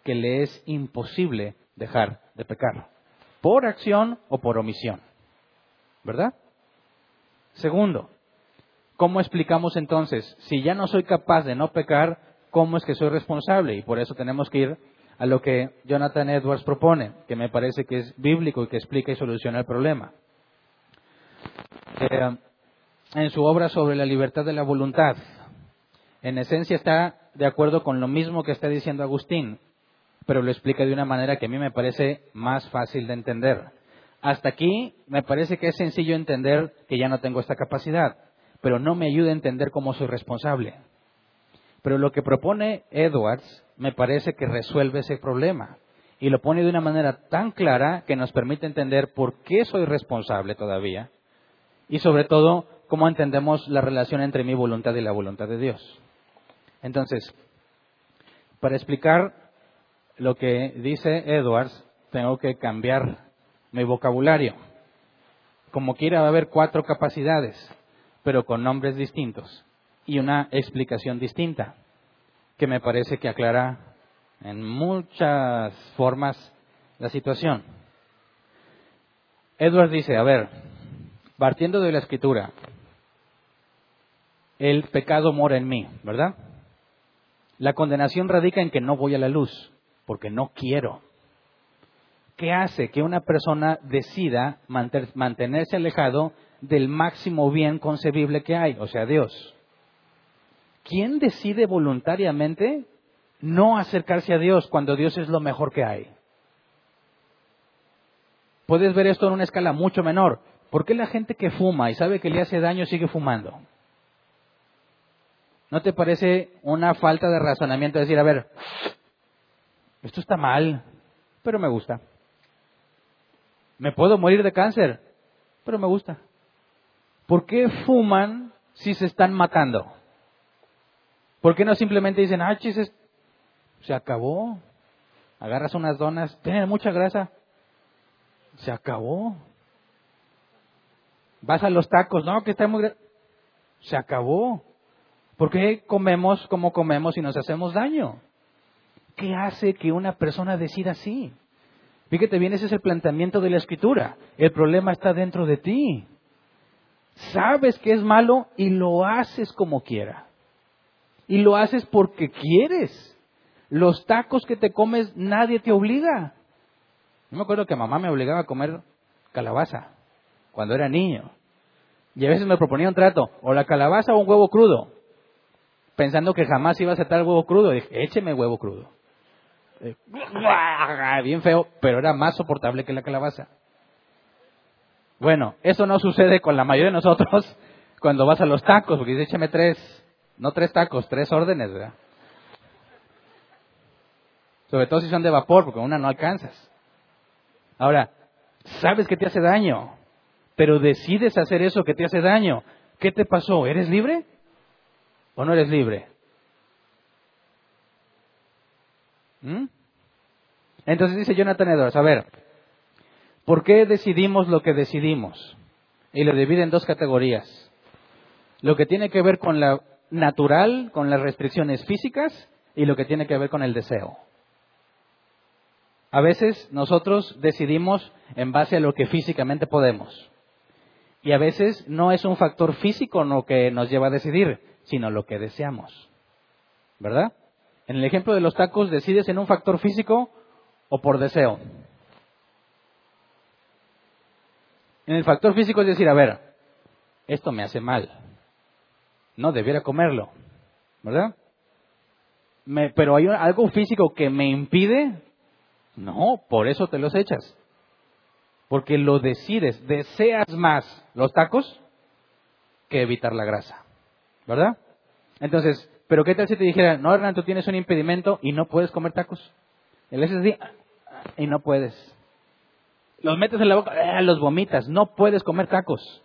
que le es imposible dejar de pecar, por acción o por omisión. ¿Verdad? Segundo, ¿cómo explicamos entonces, si ya no soy capaz de no pecar, cómo es que soy responsable? Y por eso tenemos que ir a lo que Jonathan Edwards propone, que me parece que es bíblico y que explica y soluciona el problema. Eh, en su obra sobre la libertad de la voluntad, en esencia está de acuerdo con lo mismo que está diciendo Agustín, pero lo explica de una manera que a mí me parece más fácil de entender. Hasta aquí me parece que es sencillo entender que ya no tengo esta capacidad, pero no me ayuda a entender cómo soy responsable. Pero lo que propone Edwards me parece que resuelve ese problema y lo pone de una manera tan clara que nos permite entender por qué soy responsable todavía y sobre todo cómo entendemos la relación entre mi voluntad y la voluntad de Dios. Entonces, para explicar lo que dice Edwards, tengo que cambiar mi vocabulario. Como quiera va a haber cuatro capacidades, pero con nombres distintos y una explicación distinta, que me parece que aclara en muchas formas la situación. Edwards dice, a ver, partiendo de la escritura, el pecado mora en mí, ¿verdad? La condenación radica en que no voy a la luz, porque no quiero. ¿Qué hace que una persona decida mantenerse alejado del máximo bien concebible que hay, o sea, Dios? ¿Quién decide voluntariamente no acercarse a Dios cuando Dios es lo mejor que hay? Puedes ver esto en una escala mucho menor. ¿Por qué la gente que fuma y sabe que le hace daño sigue fumando? ¿No te parece una falta de razonamiento decir, a ver, esto está mal, pero me gusta? Me puedo morir de cáncer, pero me gusta. ¿Por qué fuman si se están matando? ¿Por qué no simplemente dicen, ah, se acabó? Agarras unas donas, tienen mucha grasa. Se acabó. Vas a los tacos, no, que está muy... Se acabó. ¿Por qué comemos como comemos y nos hacemos daño? ¿Qué hace que una persona decida así? Fíjate bien, ese es el planteamiento de la escritura. El problema está dentro de ti. Sabes que es malo y lo haces como quiera. Y lo haces porque quieres. Los tacos que te comes nadie te obliga. Yo me acuerdo que mamá me obligaba a comer calabaza cuando era niño. Y a veces me proponía un trato, o la calabaza o un huevo crudo pensando que jamás iba a aceptar el huevo crudo. Dije, écheme huevo crudo. Eh, bien feo, pero era más soportable que la calabaza. Bueno, eso no sucede con la mayoría de nosotros cuando vas a los tacos, porque dice, écheme tres. No tres tacos, tres órdenes, ¿verdad? Sobre todo si son de vapor, porque una no alcanzas. Ahora, sabes que te hace daño, pero decides hacer eso que te hace daño. ¿Qué te pasó? ¿Eres libre o no eres libre? ¿Mm? Entonces dice Jonathan Edwards, a ver, ¿por qué decidimos lo que decidimos? Y lo divide en dos categorías. Lo que tiene que ver con la natural, con las restricciones físicas, y lo que tiene que ver con el deseo. A veces nosotros decidimos en base a lo que físicamente podemos. Y a veces no es un factor físico lo que nos lleva a decidir, sino lo que deseamos. ¿Verdad? En el ejemplo de los tacos, ¿decides en un factor físico o por deseo? En el factor físico es decir, a ver, esto me hace mal. No debiera comerlo. ¿Verdad? pero hay algo físico que me impide. No, por eso te los echas. Porque lo decides, deseas más los tacos que evitar la grasa. ¿Verdad? Entonces, pero ¿qué tal si te dijera, no, Hernán, tú tienes un impedimento y no puedes comer tacos? El así y no puedes. Los metes en la boca, ¡ah! los vomitas, no puedes comer tacos.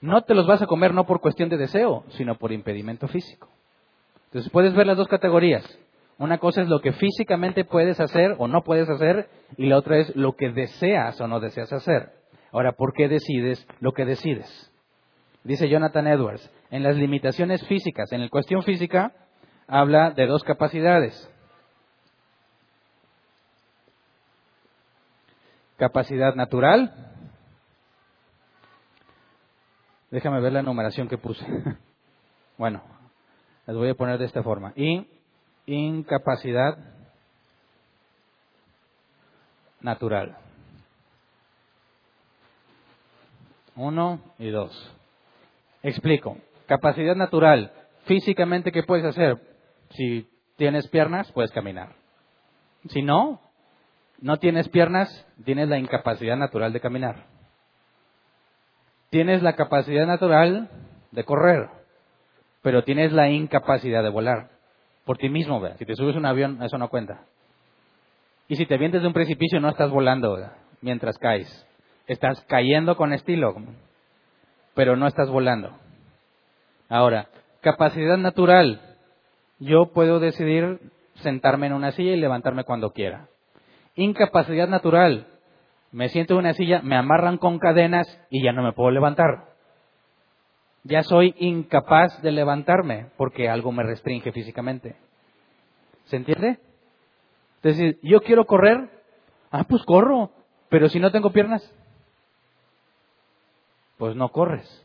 No te los vas a comer no por cuestión de deseo, sino por impedimento físico. Entonces puedes ver las dos categorías. Una cosa es lo que físicamente puedes hacer o no puedes hacer y la otra es lo que deseas o no deseas hacer. Ahora, ¿por qué decides lo que decides? Dice Jonathan Edwards, en las limitaciones físicas, en la cuestión física, habla de dos capacidades. Capacidad natural. Déjame ver la numeración que puse. bueno, las voy a poner de esta forma. Y incapacidad natural. Uno y dos. Explico. Capacidad natural. Físicamente, ¿qué puedes hacer? Si tienes piernas, puedes caminar. Si no, no tienes piernas, tienes la incapacidad natural de caminar. Tienes la capacidad natural de correr, pero tienes la incapacidad de volar por ti mismo. Si te subes a un avión, eso no cuenta. Y si te vientes de un precipicio, no estás volando mientras caes. Estás cayendo con estilo, pero no estás volando. Ahora, capacidad natural. Yo puedo decidir sentarme en una silla y levantarme cuando quiera. Incapacidad natural. Me siento en una silla, me amarran con cadenas y ya no me puedo levantar. Ya soy incapaz de levantarme porque algo me restringe físicamente. ¿Se entiende? Es decir, yo quiero correr, ah, pues corro, pero si no tengo piernas, pues no corres.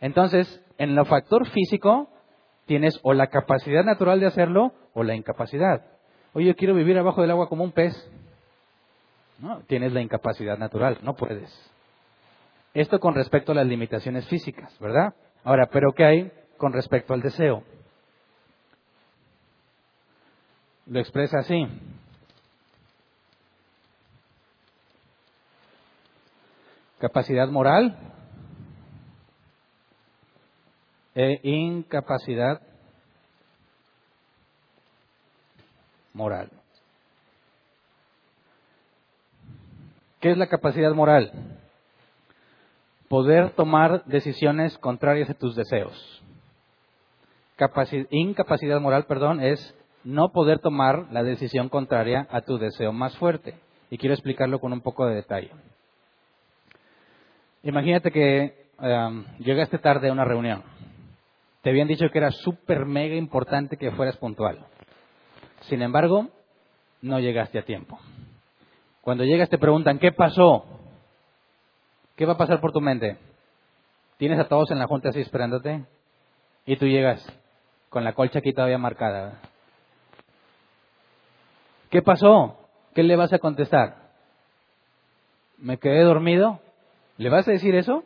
Entonces, en el factor físico, tienes o la capacidad natural de hacerlo o la incapacidad. Oye, yo quiero vivir abajo del agua como un pez. No, tienes la incapacidad natural, no puedes. Esto con respecto a las limitaciones físicas, ¿verdad? Ahora, pero ¿qué hay con respecto al deseo? Lo expresa así. Capacidad moral e incapacidad moral. ¿Qué es la capacidad moral? Poder tomar decisiones contrarias a tus deseos. incapacidad moral, perdón, es no poder tomar la decisión contraria a tu deseo más fuerte. Y quiero explicarlo con un poco de detalle. Imagínate que um, llegaste tarde a una reunión te habían dicho que era súper mega importante que fueras puntual. Sin embargo, no llegaste a tiempo. Cuando llegas te preguntan, ¿qué pasó? ¿Qué va a pasar por tu mente? Tienes a todos en la junta así esperándote y tú llegas con la colcha aquí todavía marcada. ¿Qué pasó? ¿Qué le vas a contestar? ¿Me quedé dormido? ¿Le vas a decir eso?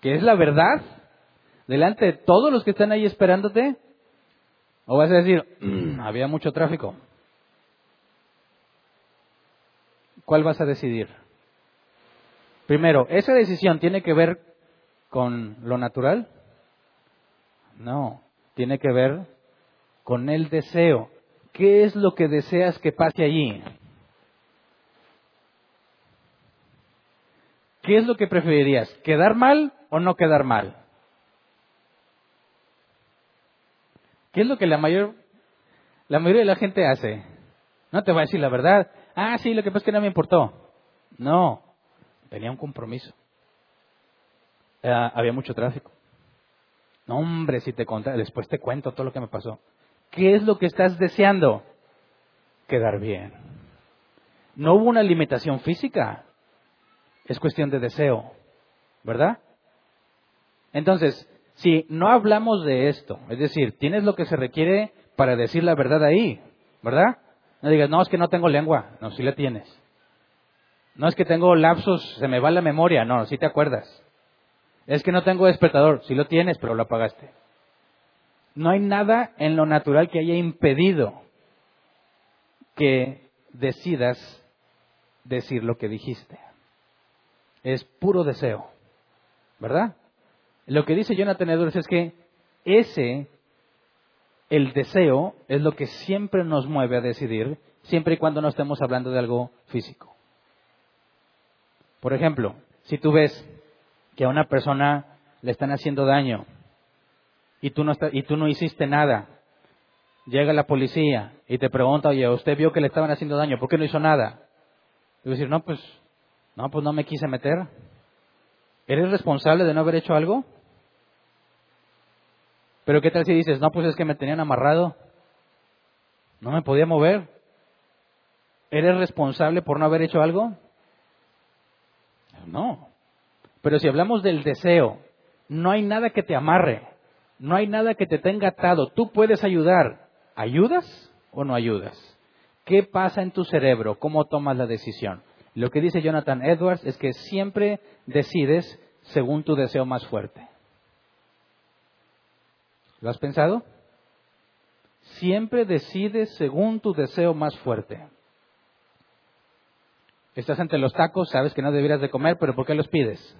¿Que es la verdad? delante de todos los que están ahí esperándote? ¿O vas a decir, mm, había mucho tráfico? ¿Cuál vas a decidir? Primero, ¿esa decisión tiene que ver con lo natural? No, tiene que ver con el deseo. ¿Qué es lo que deseas que pase allí? ¿Qué es lo que preferirías? ¿Quedar mal o no quedar mal? ¿Qué es lo que la mayor la mayoría de la gente hace? No te va a decir la verdad. Ah, sí, lo que pasa es que no me importó. No, tenía un compromiso. Eh, había mucho tráfico. No, hombre, si te conté, después te cuento todo lo que me pasó. ¿Qué es lo que estás deseando? Quedar bien. No hubo una limitación física. Es cuestión de deseo. ¿Verdad? Entonces, si no hablamos de esto, es decir, tienes lo que se requiere para decir la verdad ahí, ¿verdad? No digas, no, es que no tengo lengua. No, sí la tienes. No es que tengo lapsos, se me va la memoria. No, sí te acuerdas. Es que no tengo despertador. Sí lo tienes, pero lo apagaste. No hay nada en lo natural que haya impedido que decidas decir lo que dijiste. Es puro deseo. ¿Verdad? Lo que dice Jonathan Edwards es que ese, el deseo, es lo que siempre nos mueve a decidir, siempre y cuando no estemos hablando de algo físico. Por ejemplo, si tú ves que a una persona le están haciendo daño y tú no, y tú no hiciste nada, llega la policía y te pregunta, oye, usted vio que le estaban haciendo daño, ¿por qué no hizo nada? Y decir, no, pues, no, pues no me quise meter. ¿Eres responsable de no haber hecho algo? Pero ¿qué tal si dices, no, pues es que me tenían amarrado, no me podía mover? ¿Eres responsable por no haber hecho algo? No. Pero si hablamos del deseo, no hay nada que te amarre, no hay nada que te tenga atado. Tú puedes ayudar. ¿Ayudas o no ayudas? ¿Qué pasa en tu cerebro? ¿Cómo tomas la decisión? Lo que dice Jonathan Edwards es que siempre decides según tu deseo más fuerte. ¿Lo has pensado? Siempre decides según tu deseo más fuerte. Estás ante los tacos, sabes que no deberías de comer, pero ¿por qué los pides?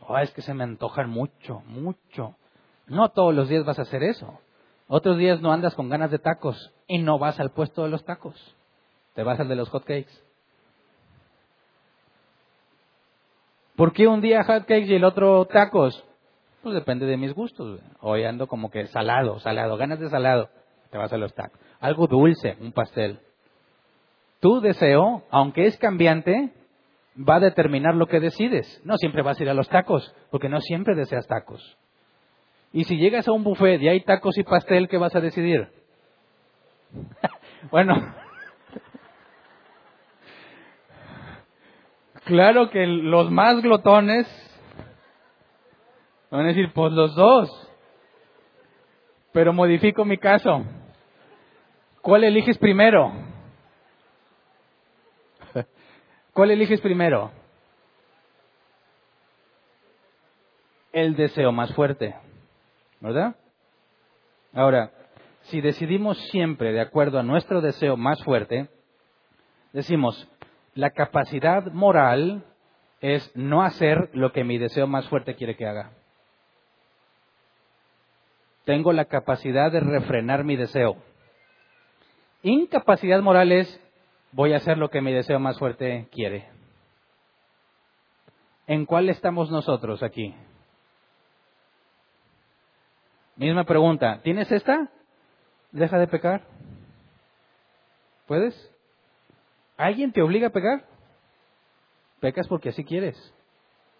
Oh, es que se me antojan mucho, mucho. No todos los días vas a hacer eso. Otros días no andas con ganas de tacos y no vas al puesto de los tacos. Te vas al de los hot cakes. ¿Por qué un día hot cakes y el otro tacos? Pues depende de mis gustos. Hoy ando como que salado, salado, ganas de salado. Te vas a los tacos. Algo dulce, un pastel tu deseo, aunque es cambiante, va a determinar lo que decides. No siempre vas a ir a los tacos, porque no siempre deseas tacos. Y si llegas a un buffet y hay tacos y pastel, ¿qué vas a decidir? bueno, claro que los más glotones van a decir, pues los dos. Pero modifico mi caso. ¿Cuál eliges primero? ¿Cuál eliges primero? El deseo más fuerte, ¿verdad? Ahora, si decidimos siempre de acuerdo a nuestro deseo más fuerte, decimos, la capacidad moral es no hacer lo que mi deseo más fuerte quiere que haga. Tengo la capacidad de refrenar mi deseo. Incapacidad moral es voy a hacer lo que mi deseo más fuerte quiere. ¿En cuál estamos nosotros aquí? Misma pregunta, ¿tienes esta? Deja de pecar. ¿Puedes? ¿Alguien te obliga a pecar? Pecas porque así quieres,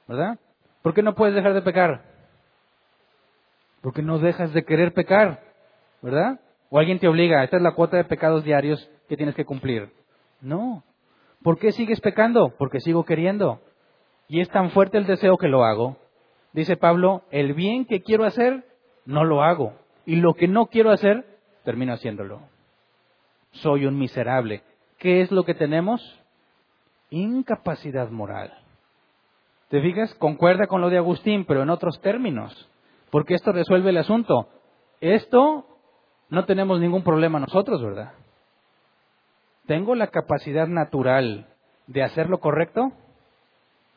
¿verdad? ¿Por qué no puedes dejar de pecar? Porque no dejas de querer pecar, ¿verdad? O alguien te obliga, esta es la cuota de pecados diarios que tienes que cumplir. No. ¿Por qué sigues pecando? Porque sigo queriendo. Y es tan fuerte el deseo que lo hago. Dice Pablo, el bien que quiero hacer, no lo hago. Y lo que no quiero hacer, termino haciéndolo. Soy un miserable. ¿Qué es lo que tenemos? Incapacidad moral. ¿Te fijas? Concuerda con lo de Agustín, pero en otros términos. Porque esto resuelve el asunto. Esto no tenemos ningún problema nosotros, ¿verdad? ¿Tengo la capacidad natural de hacer lo correcto?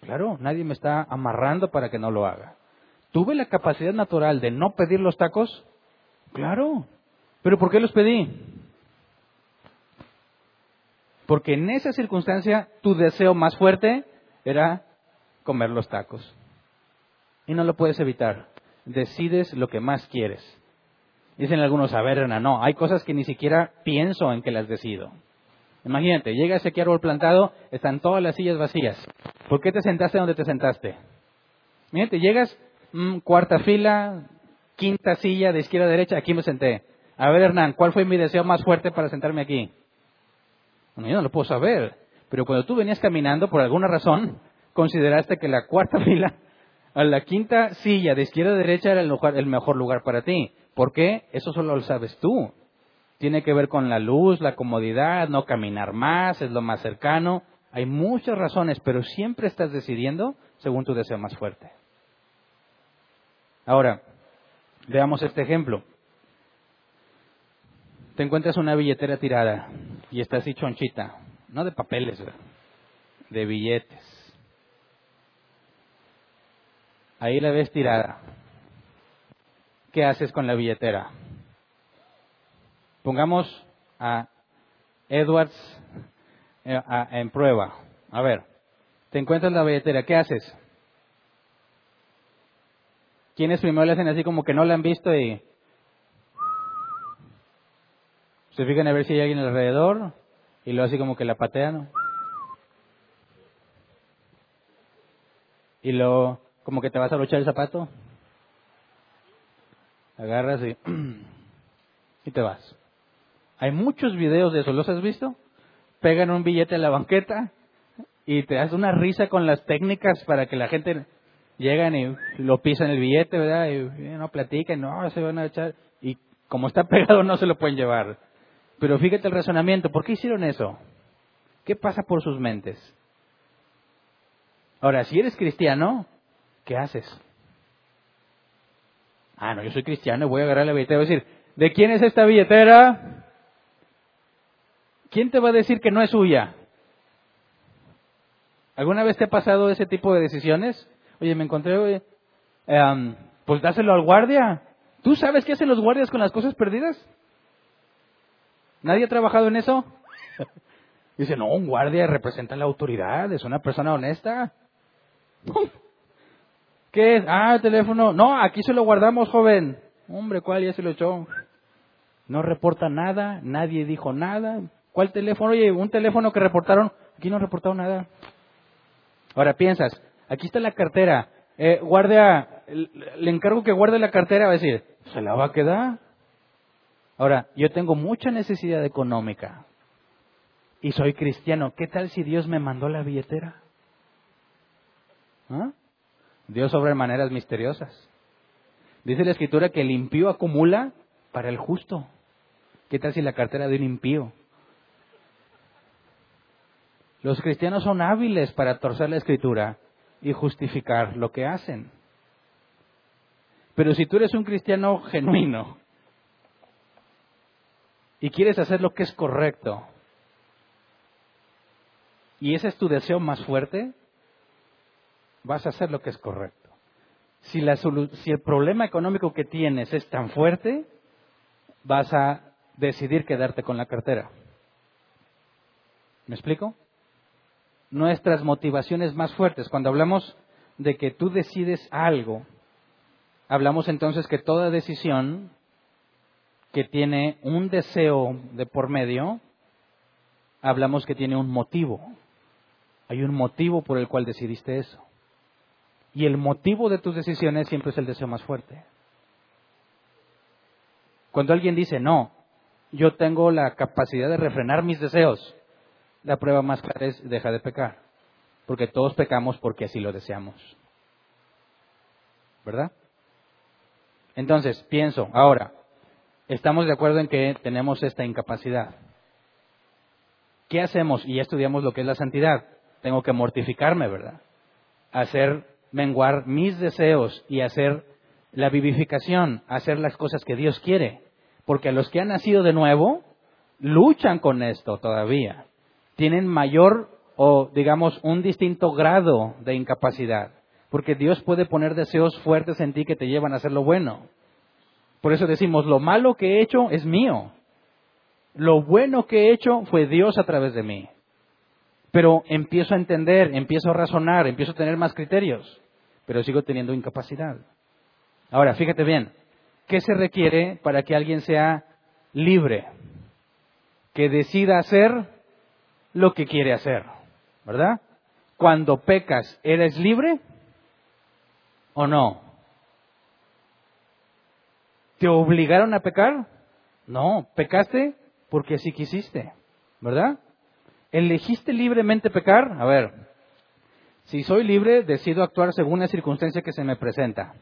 Claro, nadie me está amarrando para que no lo haga. ¿Tuve la capacidad natural de no pedir los tacos? Claro. ¿Pero por qué los pedí? Porque en esa circunstancia tu deseo más fuerte era comer los tacos. Y no lo puedes evitar. Decides lo que más quieres. Dicen algunos, a ver, no, hay cosas que ni siquiera pienso en que las decido. Imagínate, llega ese árbol plantado, están todas las sillas vacías. ¿Por qué te sentaste donde te sentaste? Imagínate, llegas, mm, cuarta fila, quinta silla, de izquierda a derecha, aquí me senté. A ver, Hernán, ¿cuál fue mi deseo más fuerte para sentarme aquí? Bueno, yo no lo puedo saber, pero cuando tú venías caminando, por alguna razón, consideraste que la cuarta fila a la quinta silla de izquierda a derecha era el, el mejor lugar para ti. ¿Por qué? Eso solo lo sabes tú. Tiene que ver con la luz, la comodidad, no caminar más, es lo más cercano. Hay muchas razones, pero siempre estás decidiendo según tu deseo más fuerte. Ahora, veamos este ejemplo. Te encuentras una billetera tirada y está así chonchita, no de papeles, de billetes. Ahí la ves tirada. ¿Qué haces con la billetera? Pongamos a Edwards eh, en prueba. A ver, te encuentras la billetera, ¿qué haces? ¿Quiénes primero le hacen así como que no la han visto y se fijan a ver si hay alguien alrededor y luego así como que la patean? Y luego como que te vas a luchar el zapato. Agarras y, y te vas. Hay muchos videos de eso, ¿los has visto? Pegan un billete en la banqueta y te das una risa con las técnicas para que la gente llegan y lo pisan el billete, ¿verdad? Y no platican, no, se van a echar. Y como está pegado no se lo pueden llevar. Pero fíjate el razonamiento, ¿por qué hicieron eso? ¿Qué pasa por sus mentes? Ahora, si eres cristiano, ¿qué haces? Ah, no, yo soy cristiano, voy a agarrar la billetera y voy a decir, ¿de quién es esta billetera? ¿quién te va a decir que no es suya? ¿Alguna vez te ha pasado ese tipo de decisiones? Oye, me encontré, eh, pues dáselo al guardia. ¿Tú sabes qué hacen los guardias con las cosas perdidas? ¿Nadie ha trabajado en eso? Dice, no, un guardia representa la autoridad, es una persona honesta. ¿Qué es? Ah, el teléfono. No, aquí se lo guardamos, joven. Hombre, ¿cuál ya se lo echó? No reporta nada, nadie dijo nada. ¿Cuál teléfono? Oye, un teléfono que reportaron. Aquí no reportaron nada. Ahora piensas, aquí está la cartera. Eh, guardia, le encargo que guarde la cartera. Va a decir, ¿se la va a quedar? Ahora, yo tengo mucha necesidad económica y soy cristiano. ¿Qué tal si Dios me mandó la billetera? ¿Ah? Dios obra de maneras misteriosas. Dice la escritura que el impío acumula para el justo. ¿Qué tal si la cartera de un impío? Los cristianos son hábiles para torcer la escritura y justificar lo que hacen. Pero si tú eres un cristiano genuino y quieres hacer lo que es correcto, y ese es tu deseo más fuerte, vas a hacer lo que es correcto. Si, si el problema económico que tienes es tan fuerte, vas a decidir quedarte con la cartera. ¿Me explico? nuestras motivaciones más fuertes. Cuando hablamos de que tú decides algo, hablamos entonces que toda decisión que tiene un deseo de por medio, hablamos que tiene un motivo. Hay un motivo por el cual decidiste eso. Y el motivo de tus decisiones siempre es el deseo más fuerte. Cuando alguien dice, no, yo tengo la capacidad de refrenar mis deseos, la prueba más clara es deja de pecar. Porque todos pecamos porque así lo deseamos. ¿Verdad? Entonces, pienso, ahora, estamos de acuerdo en que tenemos esta incapacidad. ¿Qué hacemos? Y ya estudiamos lo que es la santidad. Tengo que mortificarme, ¿verdad? Hacer menguar mis deseos y hacer la vivificación, hacer las cosas que Dios quiere. Porque los que han nacido de nuevo, luchan con esto todavía tienen mayor o digamos un distinto grado de incapacidad. Porque Dios puede poner deseos fuertes en ti que te llevan a hacer lo bueno. Por eso decimos, lo malo que he hecho es mío. Lo bueno que he hecho fue Dios a través de mí. Pero empiezo a entender, empiezo a razonar, empiezo a tener más criterios, pero sigo teniendo incapacidad. Ahora, fíjate bien, ¿qué se requiere para que alguien sea libre? Que decida hacer lo que quiere hacer, ¿verdad? Cuando pecas, ¿eres libre o no? ¿Te obligaron a pecar? No, pecaste porque así quisiste, ¿verdad? ¿Elegiste libremente pecar? A ver, si soy libre, decido actuar según la circunstancia que se me presenta.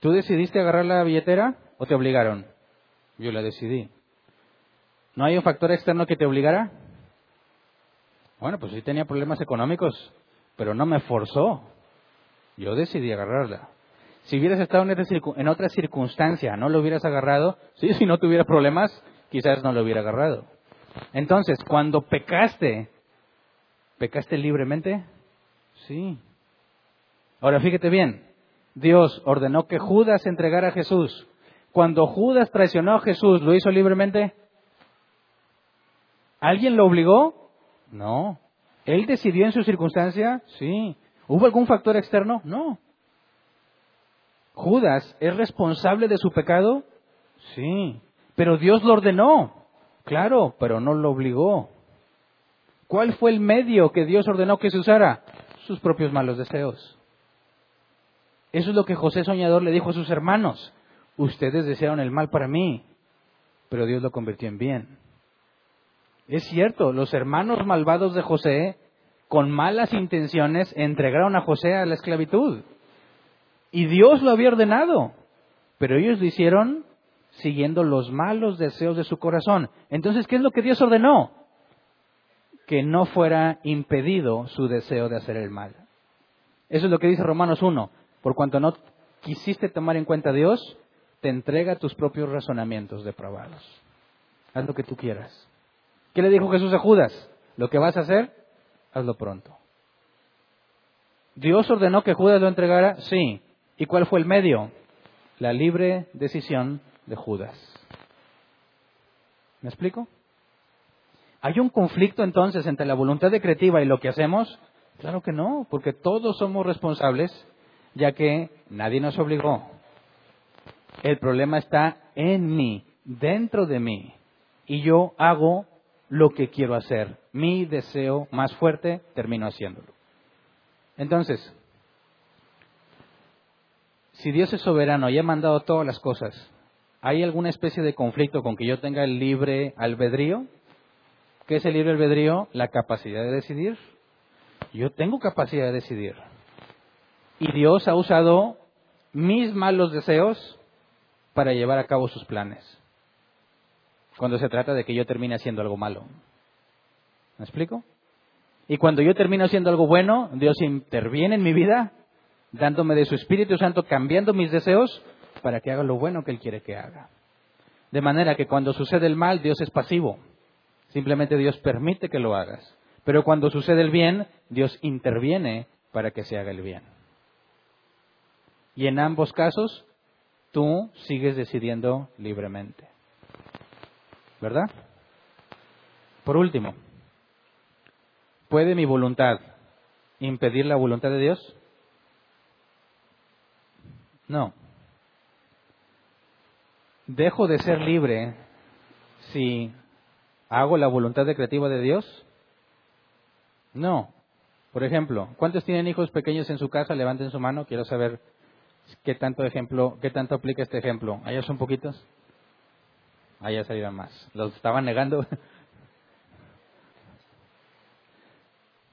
¿Tú decidiste agarrar la billetera o te obligaron? Yo la decidí. ¿No hay un factor externo que te obligara? Bueno, pues sí tenía problemas económicos, pero no me forzó. Yo decidí agarrarla. Si hubieras estado en otra circunstancia, no lo hubieras agarrado. Sí, si no tuviera problemas, quizás no lo hubiera agarrado. Entonces, cuando pecaste, ¿pecaste libremente? Sí. Ahora fíjate bien, Dios ordenó que Judas entregara a Jesús. Cuando Judas traicionó a Jesús, ¿lo hizo libremente? ¿Alguien lo obligó? No. ¿Él decidió en su circunstancia? Sí. ¿Hubo algún factor externo? No. ¿Judas es responsable de su pecado? Sí. Pero Dios lo ordenó. Claro, pero no lo obligó. ¿Cuál fue el medio que Dios ordenó que se usara? Sus propios malos deseos. Eso es lo que José Soñador le dijo a sus hermanos. Ustedes desearon el mal para mí, pero Dios lo convirtió en bien. Es cierto, los hermanos malvados de José, con malas intenciones, entregaron a José a la esclavitud. Y Dios lo había ordenado, pero ellos lo hicieron siguiendo los malos deseos de su corazón. Entonces, ¿qué es lo que Dios ordenó? Que no fuera impedido su deseo de hacer el mal. Eso es lo que dice Romanos 1. Por cuanto no quisiste tomar en cuenta a Dios, te entrega tus propios razonamientos depravados. Haz lo que tú quieras. ¿Qué le dijo Jesús a Judas? Lo que vas a hacer, hazlo pronto. ¿Dios ordenó que Judas lo entregara? Sí. ¿Y cuál fue el medio? La libre decisión de Judas. ¿Me explico? ¿Hay un conflicto entonces entre la voluntad decretiva y lo que hacemos? Claro que no, porque todos somos responsables, ya que nadie nos obligó. El problema está en mí, dentro de mí, y yo hago lo que quiero hacer. Mi deseo más fuerte, termino haciéndolo. Entonces, si Dios es soberano y ha mandado todas las cosas, ¿hay alguna especie de conflicto con que yo tenga el libre albedrío? ¿Qué es el libre albedrío? La capacidad de decidir. Yo tengo capacidad de decidir. Y Dios ha usado mis malos deseos para llevar a cabo sus planes cuando se trata de que yo termine haciendo algo malo. ¿Me explico? Y cuando yo termino haciendo algo bueno, Dios interviene en mi vida, dándome de su Espíritu Santo, cambiando mis deseos para que haga lo bueno que Él quiere que haga. De manera que cuando sucede el mal, Dios es pasivo. Simplemente Dios permite que lo hagas. Pero cuando sucede el bien, Dios interviene para que se haga el bien. Y en ambos casos, tú sigues decidiendo libremente. ¿verdad? Por último, ¿puede mi voluntad impedir la voluntad de Dios? No. ¿Dejo de ser libre si hago la voluntad decretiva de Dios? No. Por ejemplo, ¿cuántos tienen hijos pequeños en su casa? Levanten su mano. Quiero saber qué tanto ejemplo, qué tanto aplica este ejemplo. ¿Hay son poquitos? Allá salieron más. Los estaban negando.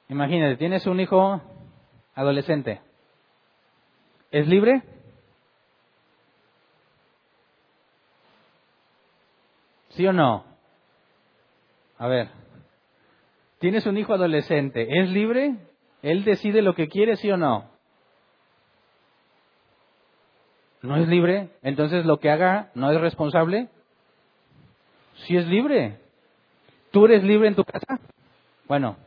Imagínate, tienes un hijo adolescente. ¿Es libre? ¿Sí o no? A ver, tienes un hijo adolescente, ¿es libre? ¿Él decide lo que quiere, sí o no? ¿No es libre? Entonces lo que haga no es responsable. Si es libre. ¿Tú eres libre en tu casa? Bueno,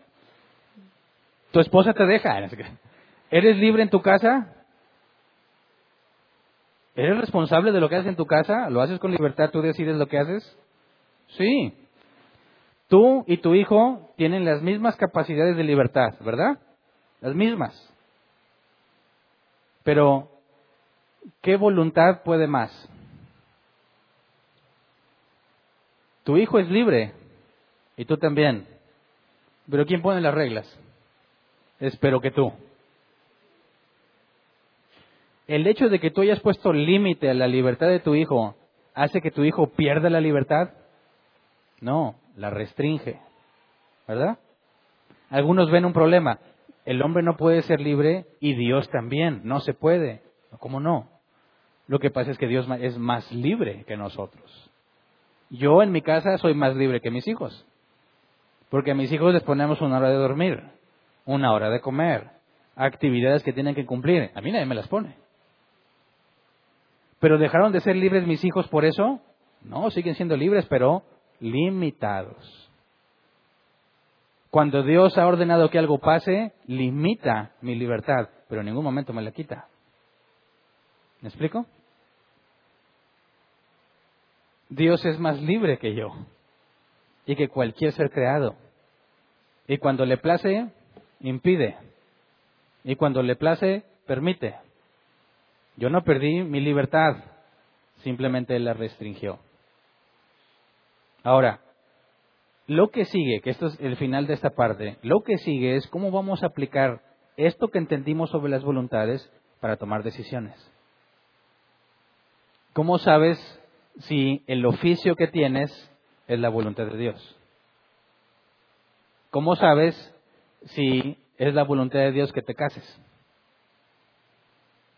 tu esposa te deja. ¿Eres libre en tu casa? ¿Eres responsable de lo que haces en tu casa? ¿Lo haces con libertad? ¿Tú decides lo que haces? Sí. Tú y tu hijo tienen las mismas capacidades de libertad, ¿verdad? Las mismas. Pero, ¿qué voluntad puede más? Tu hijo es libre y tú también. Pero ¿quién pone las reglas? Espero que tú. El hecho de que tú hayas puesto límite a la libertad de tu hijo hace que tu hijo pierda la libertad. No, la restringe. ¿Verdad? Algunos ven un problema. El hombre no puede ser libre y Dios también. No se puede. ¿Cómo no? Lo que pasa es que Dios es más libre que nosotros. Yo en mi casa soy más libre que mis hijos. Porque a mis hijos les ponemos una hora de dormir, una hora de comer, actividades que tienen que cumplir. A mí nadie me las pone. ¿Pero dejaron de ser libres mis hijos por eso? No, siguen siendo libres, pero limitados. Cuando Dios ha ordenado que algo pase, limita mi libertad, pero en ningún momento me la quita. ¿Me explico? Dios es más libre que yo y que cualquier ser creado. Y cuando le place, impide. Y cuando le place, permite. Yo no perdí mi libertad, simplemente la restringió. Ahora, lo que sigue, que esto es el final de esta parte, lo que sigue es cómo vamos a aplicar esto que entendimos sobre las voluntades para tomar decisiones. ¿Cómo sabes si el oficio que tienes es la voluntad de Dios? ¿Cómo sabes si es la voluntad de Dios que te cases?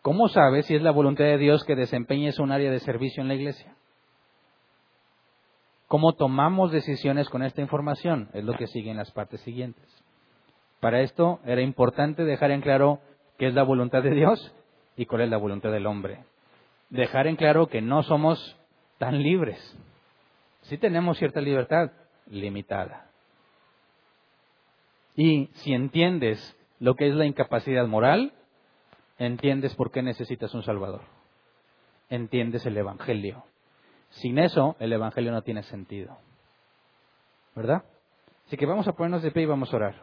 ¿Cómo sabes si es la voluntad de Dios que desempeñes un área de servicio en la iglesia? ¿Cómo tomamos decisiones con esta información? Es lo que sigue en las partes siguientes. Para esto era importante dejar en claro qué es la voluntad de Dios y cuál es la voluntad del hombre. Dejar en claro que no somos tan libres. Sí tenemos cierta libertad limitada. Y si entiendes lo que es la incapacidad moral, entiendes por qué necesitas un Salvador. Entiendes el Evangelio. Sin eso, el Evangelio no tiene sentido. ¿Verdad? Así que vamos a ponernos de pie y vamos a orar.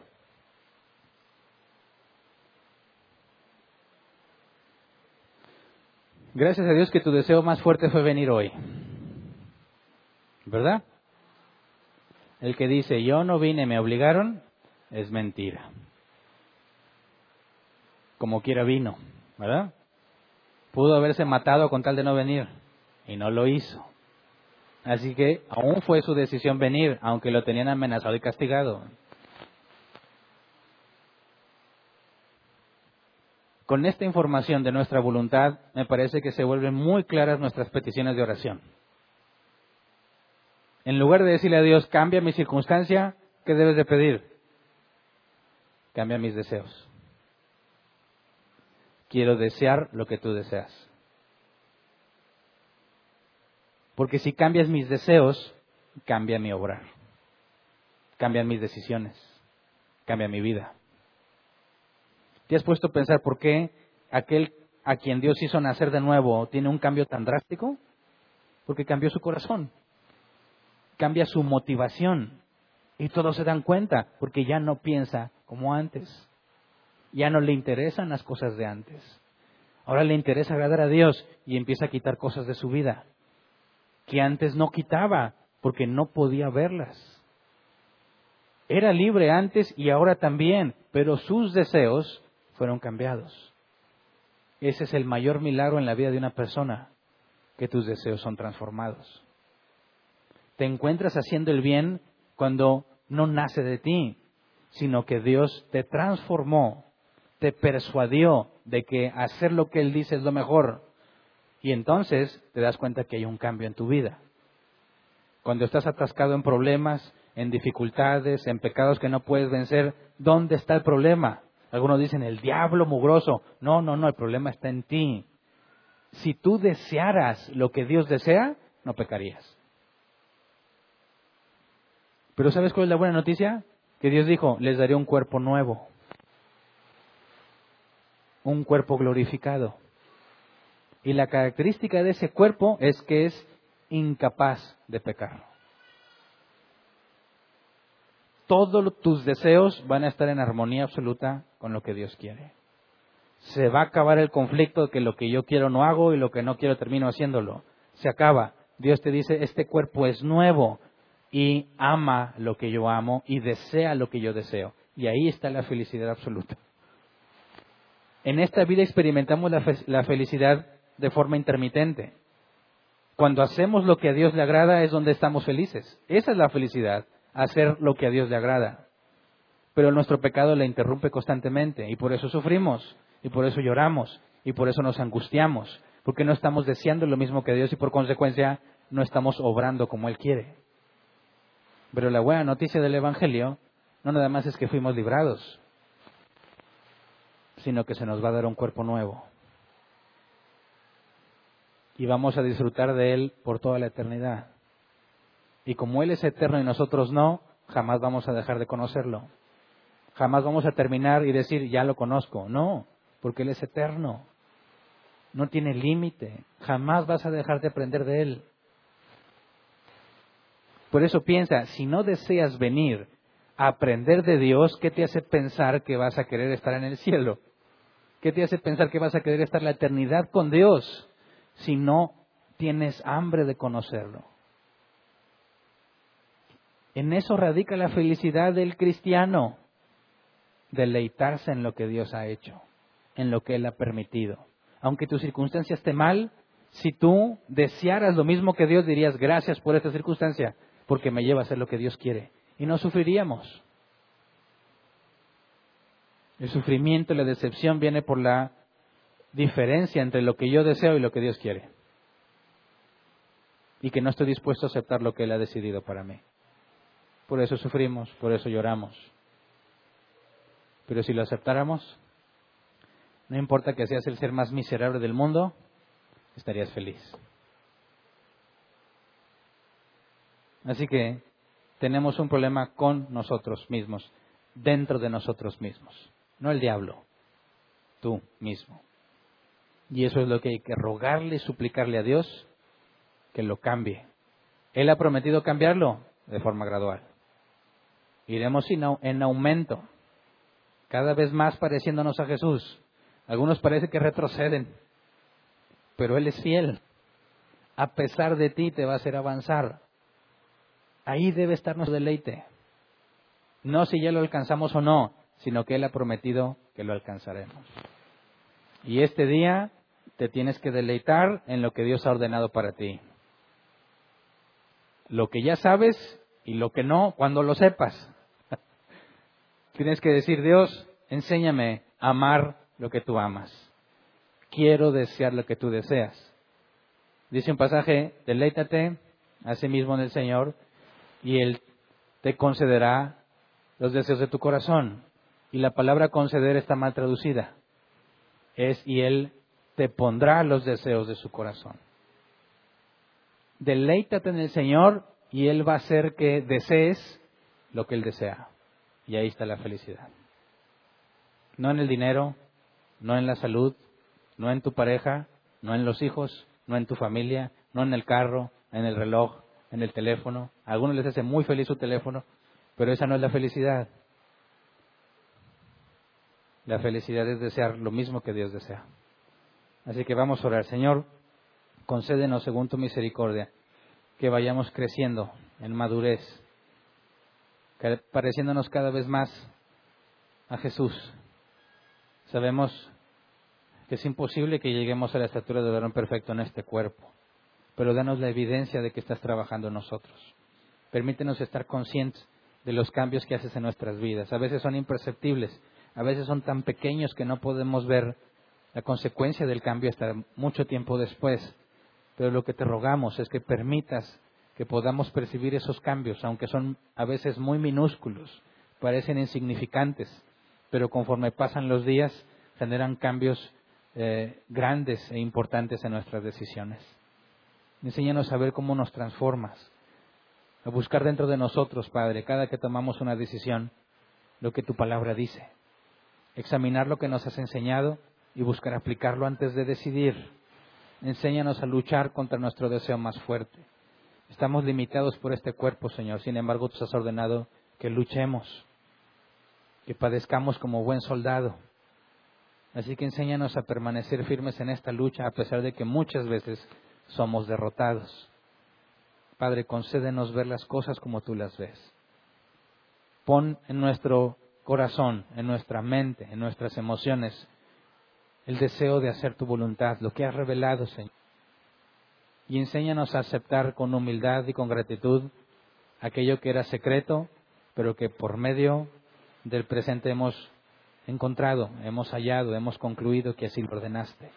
Gracias a Dios que tu deseo más fuerte fue venir hoy. ¿Verdad? El que dice, yo no vine, me obligaron, es mentira. Como quiera vino, ¿verdad? Pudo haberse matado con tal de no venir y no lo hizo. Así que aún fue su decisión venir, aunque lo tenían amenazado y castigado. Con esta información de nuestra voluntad, me parece que se vuelven muy claras nuestras peticiones de oración. En lugar de decirle a Dios, cambia mi circunstancia, ¿qué debes de pedir? Cambia mis deseos. Quiero desear lo que tú deseas. Porque si cambias mis deseos, cambia mi obrar. Cambian mis decisiones. Cambia mi vida. ¿Te has puesto a pensar por qué aquel a quien Dios hizo nacer de nuevo tiene un cambio tan drástico? Porque cambió su corazón. Cambia su motivación. Y todos se dan cuenta porque ya no piensa como antes. Ya no le interesan las cosas de antes. Ahora le interesa agradar a Dios y empieza a quitar cosas de su vida que antes no quitaba porque no podía verlas. Era libre antes y ahora también, pero sus deseos fueron cambiados. Ese es el mayor milagro en la vida de una persona, que tus deseos son transformados. Te encuentras haciendo el bien cuando no nace de ti, sino que Dios te transformó, te persuadió de que hacer lo que Él dice es lo mejor, y entonces te das cuenta que hay un cambio en tu vida. Cuando estás atascado en problemas, en dificultades, en pecados que no puedes vencer, ¿dónde está el problema? Algunos dicen, el diablo mugroso. No, no, no, el problema está en ti. Si tú desearas lo que Dios desea, no pecarías. Pero ¿sabes cuál es la buena noticia? Que Dios dijo, les daré un cuerpo nuevo. un cuerpo glorificado. Y la característica de ese cuerpo es que es incapaz de pecar. Todos tus deseos van a estar en armonía absoluta con lo que Dios quiere. Se va a acabar el conflicto de que lo que yo quiero no hago y lo que no quiero termino haciéndolo. Se acaba. Dios te dice, este cuerpo es nuevo y ama lo que yo amo y desea lo que yo deseo. Y ahí está la felicidad absoluta. En esta vida experimentamos la, felicidad de forma intermitente. Cuando hacemos lo que a Dios le agrada es donde estamos felices. Esa es la felicidad, hacer lo que a Dios le agrada. Pero nuestro pecado le interrumpe constantemente y por eso sufrimos, y por eso lloramos, y por eso nos angustiamos, porque no estamos deseando lo mismo que Dios y por consecuencia no estamos obrando como Él quiere. Pero la buena noticia del Evangelio no nada más es que fuimos librados, sino que se nos va a dar un cuerpo nuevo. Y vamos a disfrutar de Él por toda la eternidad. Y como Él es eterno y nosotros no, jamás vamos a dejar de conocerlo. Jamás vamos a terminar y decir, ya lo conozco. No, porque Él es eterno. No tiene límite. Jamás vas a dejar de aprender de Él. Por eso piensa, si no deseas venir a aprender de Dios, ¿qué te hace pensar que vas a querer estar en el cielo? ¿Qué te hace pensar que vas a querer estar la eternidad con Dios si no tienes hambre de conocerlo? En eso radica la felicidad del cristiano, deleitarse en lo que Dios ha hecho, en lo que Él ha permitido. Aunque tu circunstancia esté mal, si tú desearas lo mismo que Dios, dirías gracias por esta circunstancia, porque me lleva a hacer lo que Dios quiere. Y no sufriríamos. El sufrimiento y la decepción viene por la diferencia entre lo que yo deseo y lo que Dios quiere. Y que no estoy dispuesto a aceptar lo que Él ha decidido para mí. Por eso sufrimos, por eso lloramos. Pero si lo aceptáramos, no importa que seas el ser más miserable del mundo, estarías feliz. Así que tenemos un problema con nosotros mismos, dentro de nosotros mismos, no el diablo, tú mismo. Y eso es lo que hay que rogarle y suplicarle a Dios que lo cambie. Él ha prometido cambiarlo de forma gradual. Iremos en aumento, cada vez más pareciéndonos a Jesús. Algunos parece que retroceden, pero Él es fiel. A pesar de ti te va a hacer avanzar. Ahí debe estar nuestro deleite. No si ya lo alcanzamos o no, sino que Él ha prometido que lo alcanzaremos. Y este día te tienes que deleitar en lo que Dios ha ordenado para ti. Lo que ya sabes y lo que no, cuando lo sepas. tienes que decir, Dios, enséñame a amar lo que tú amas. Quiero desear lo que tú deseas. Dice un pasaje, deleítate a sí mismo en el Señor y Él te concederá los deseos de tu corazón. Y la palabra conceder está mal traducida. Es y Él te pondrá los deseos de su corazón. Deleítate en el Señor y Él va a hacer que desees lo que Él desea. Y ahí está la felicidad. No en el dinero, no en la salud, no en tu pareja, no en los hijos, no en tu familia, no en el carro, en el reloj, en el teléfono. A algunos les hace muy feliz su teléfono, pero esa no es la felicidad. La felicidad es desear lo mismo que Dios desea. Así que vamos a orar. Señor, concédenos según tu misericordia que vayamos creciendo en madurez, pareciéndonos cada vez más a Jesús. Sabemos que es imposible que lleguemos a la estatura de varón perfecto en este cuerpo pero danos la evidencia de que estás trabajando en nosotros. Permítenos estar conscientes de los cambios que haces en nuestras vidas. A veces son imperceptibles, a veces son tan pequeños que no podemos ver la consecuencia del cambio hasta mucho tiempo después. Pero lo que te rogamos es que permitas que podamos percibir esos cambios, aunque son a veces muy minúsculos, parecen insignificantes, pero conforme pasan los días generan cambios eh, grandes e importantes en nuestras decisiones. Enséñanos a ver cómo nos transformas, a buscar dentro de nosotros, Padre, cada que tomamos una decisión, lo que tu palabra dice, examinar lo que nos has enseñado y buscar aplicarlo antes de decidir. Enséñanos a luchar contra nuestro deseo más fuerte. Estamos limitados por este cuerpo, Señor. Sin embargo, tú has ordenado que luchemos, que padezcamos como buen soldado. Así que enséñanos a permanecer firmes en esta lucha a pesar de que muchas veces somos derrotados. Padre, concédenos ver las cosas como tú las ves. Pon en nuestro corazón, en nuestra mente, en nuestras emociones, el deseo de hacer tu voluntad, lo que has revelado, Señor. Y enséñanos a aceptar con humildad y con gratitud aquello que era secreto, pero que por medio del presente hemos encontrado, hemos hallado, hemos concluido que así lo ordenaste.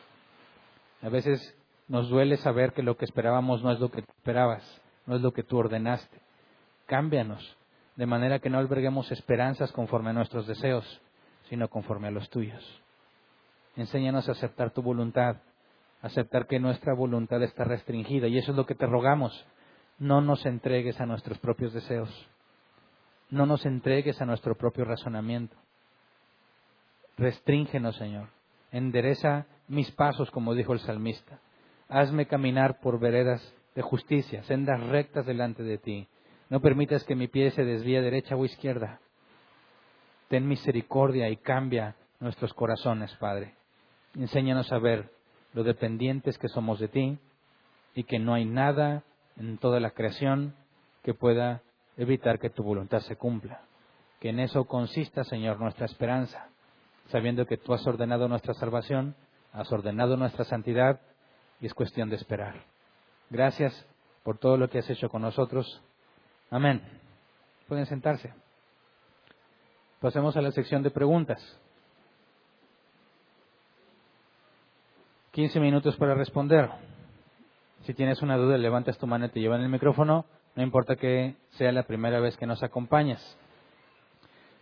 A veces nos duele saber que lo que esperábamos no es lo que esperabas, no es lo que tú ordenaste. Cámbianos, de manera que no alberguemos esperanzas conforme a nuestros deseos, sino conforme a los tuyos. Enséñanos a aceptar tu voluntad, aceptar que nuestra voluntad está restringida, y eso es lo que te rogamos. No nos entregues a nuestros propios deseos, no nos entregues a nuestro propio razonamiento. Restríngenos, Señor. Endereza mis pasos, como dijo el salmista. Hazme caminar por veredas de justicia, sendas rectas delante de ti. No permitas que mi pie se desvíe derecha o izquierda. Ten misericordia y cambia nuestros corazones, Padre. Enséñanos a ver lo dependientes que somos de ti y que no hay nada en toda la creación que pueda evitar que tu voluntad se cumpla. Que en eso consista, Señor, nuestra esperanza, sabiendo que tú has ordenado nuestra salvación, has ordenado nuestra santidad y es cuestión de esperar. Gracias por todo lo que has hecho con nosotros. Amén. Pueden sentarse. Pasemos a la sección de preguntas. 15 minutos para responder. Si tienes una duda, levantas tu mano y te llevan el micrófono. No importa que sea la primera vez que nos acompañas.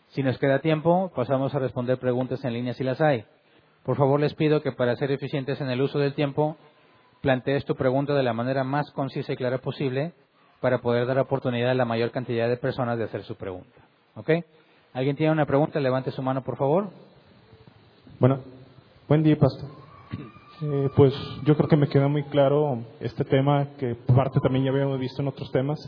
Si nos queda tiempo, pasamos a responder preguntas en línea si las hay. Por favor, les pido que para ser eficientes en el uso del tiempo, plantees tu pregunta de la manera más concisa y clara posible para poder dar oportunidad a la mayor cantidad de personas de hacer su pregunta. ¿Ok? ¿Alguien tiene una pregunta? Levante su mano, por favor. Bueno, buen día, pastor. Eh, pues yo creo que me queda muy claro este tema que parte también ya habíamos visto en otros temas,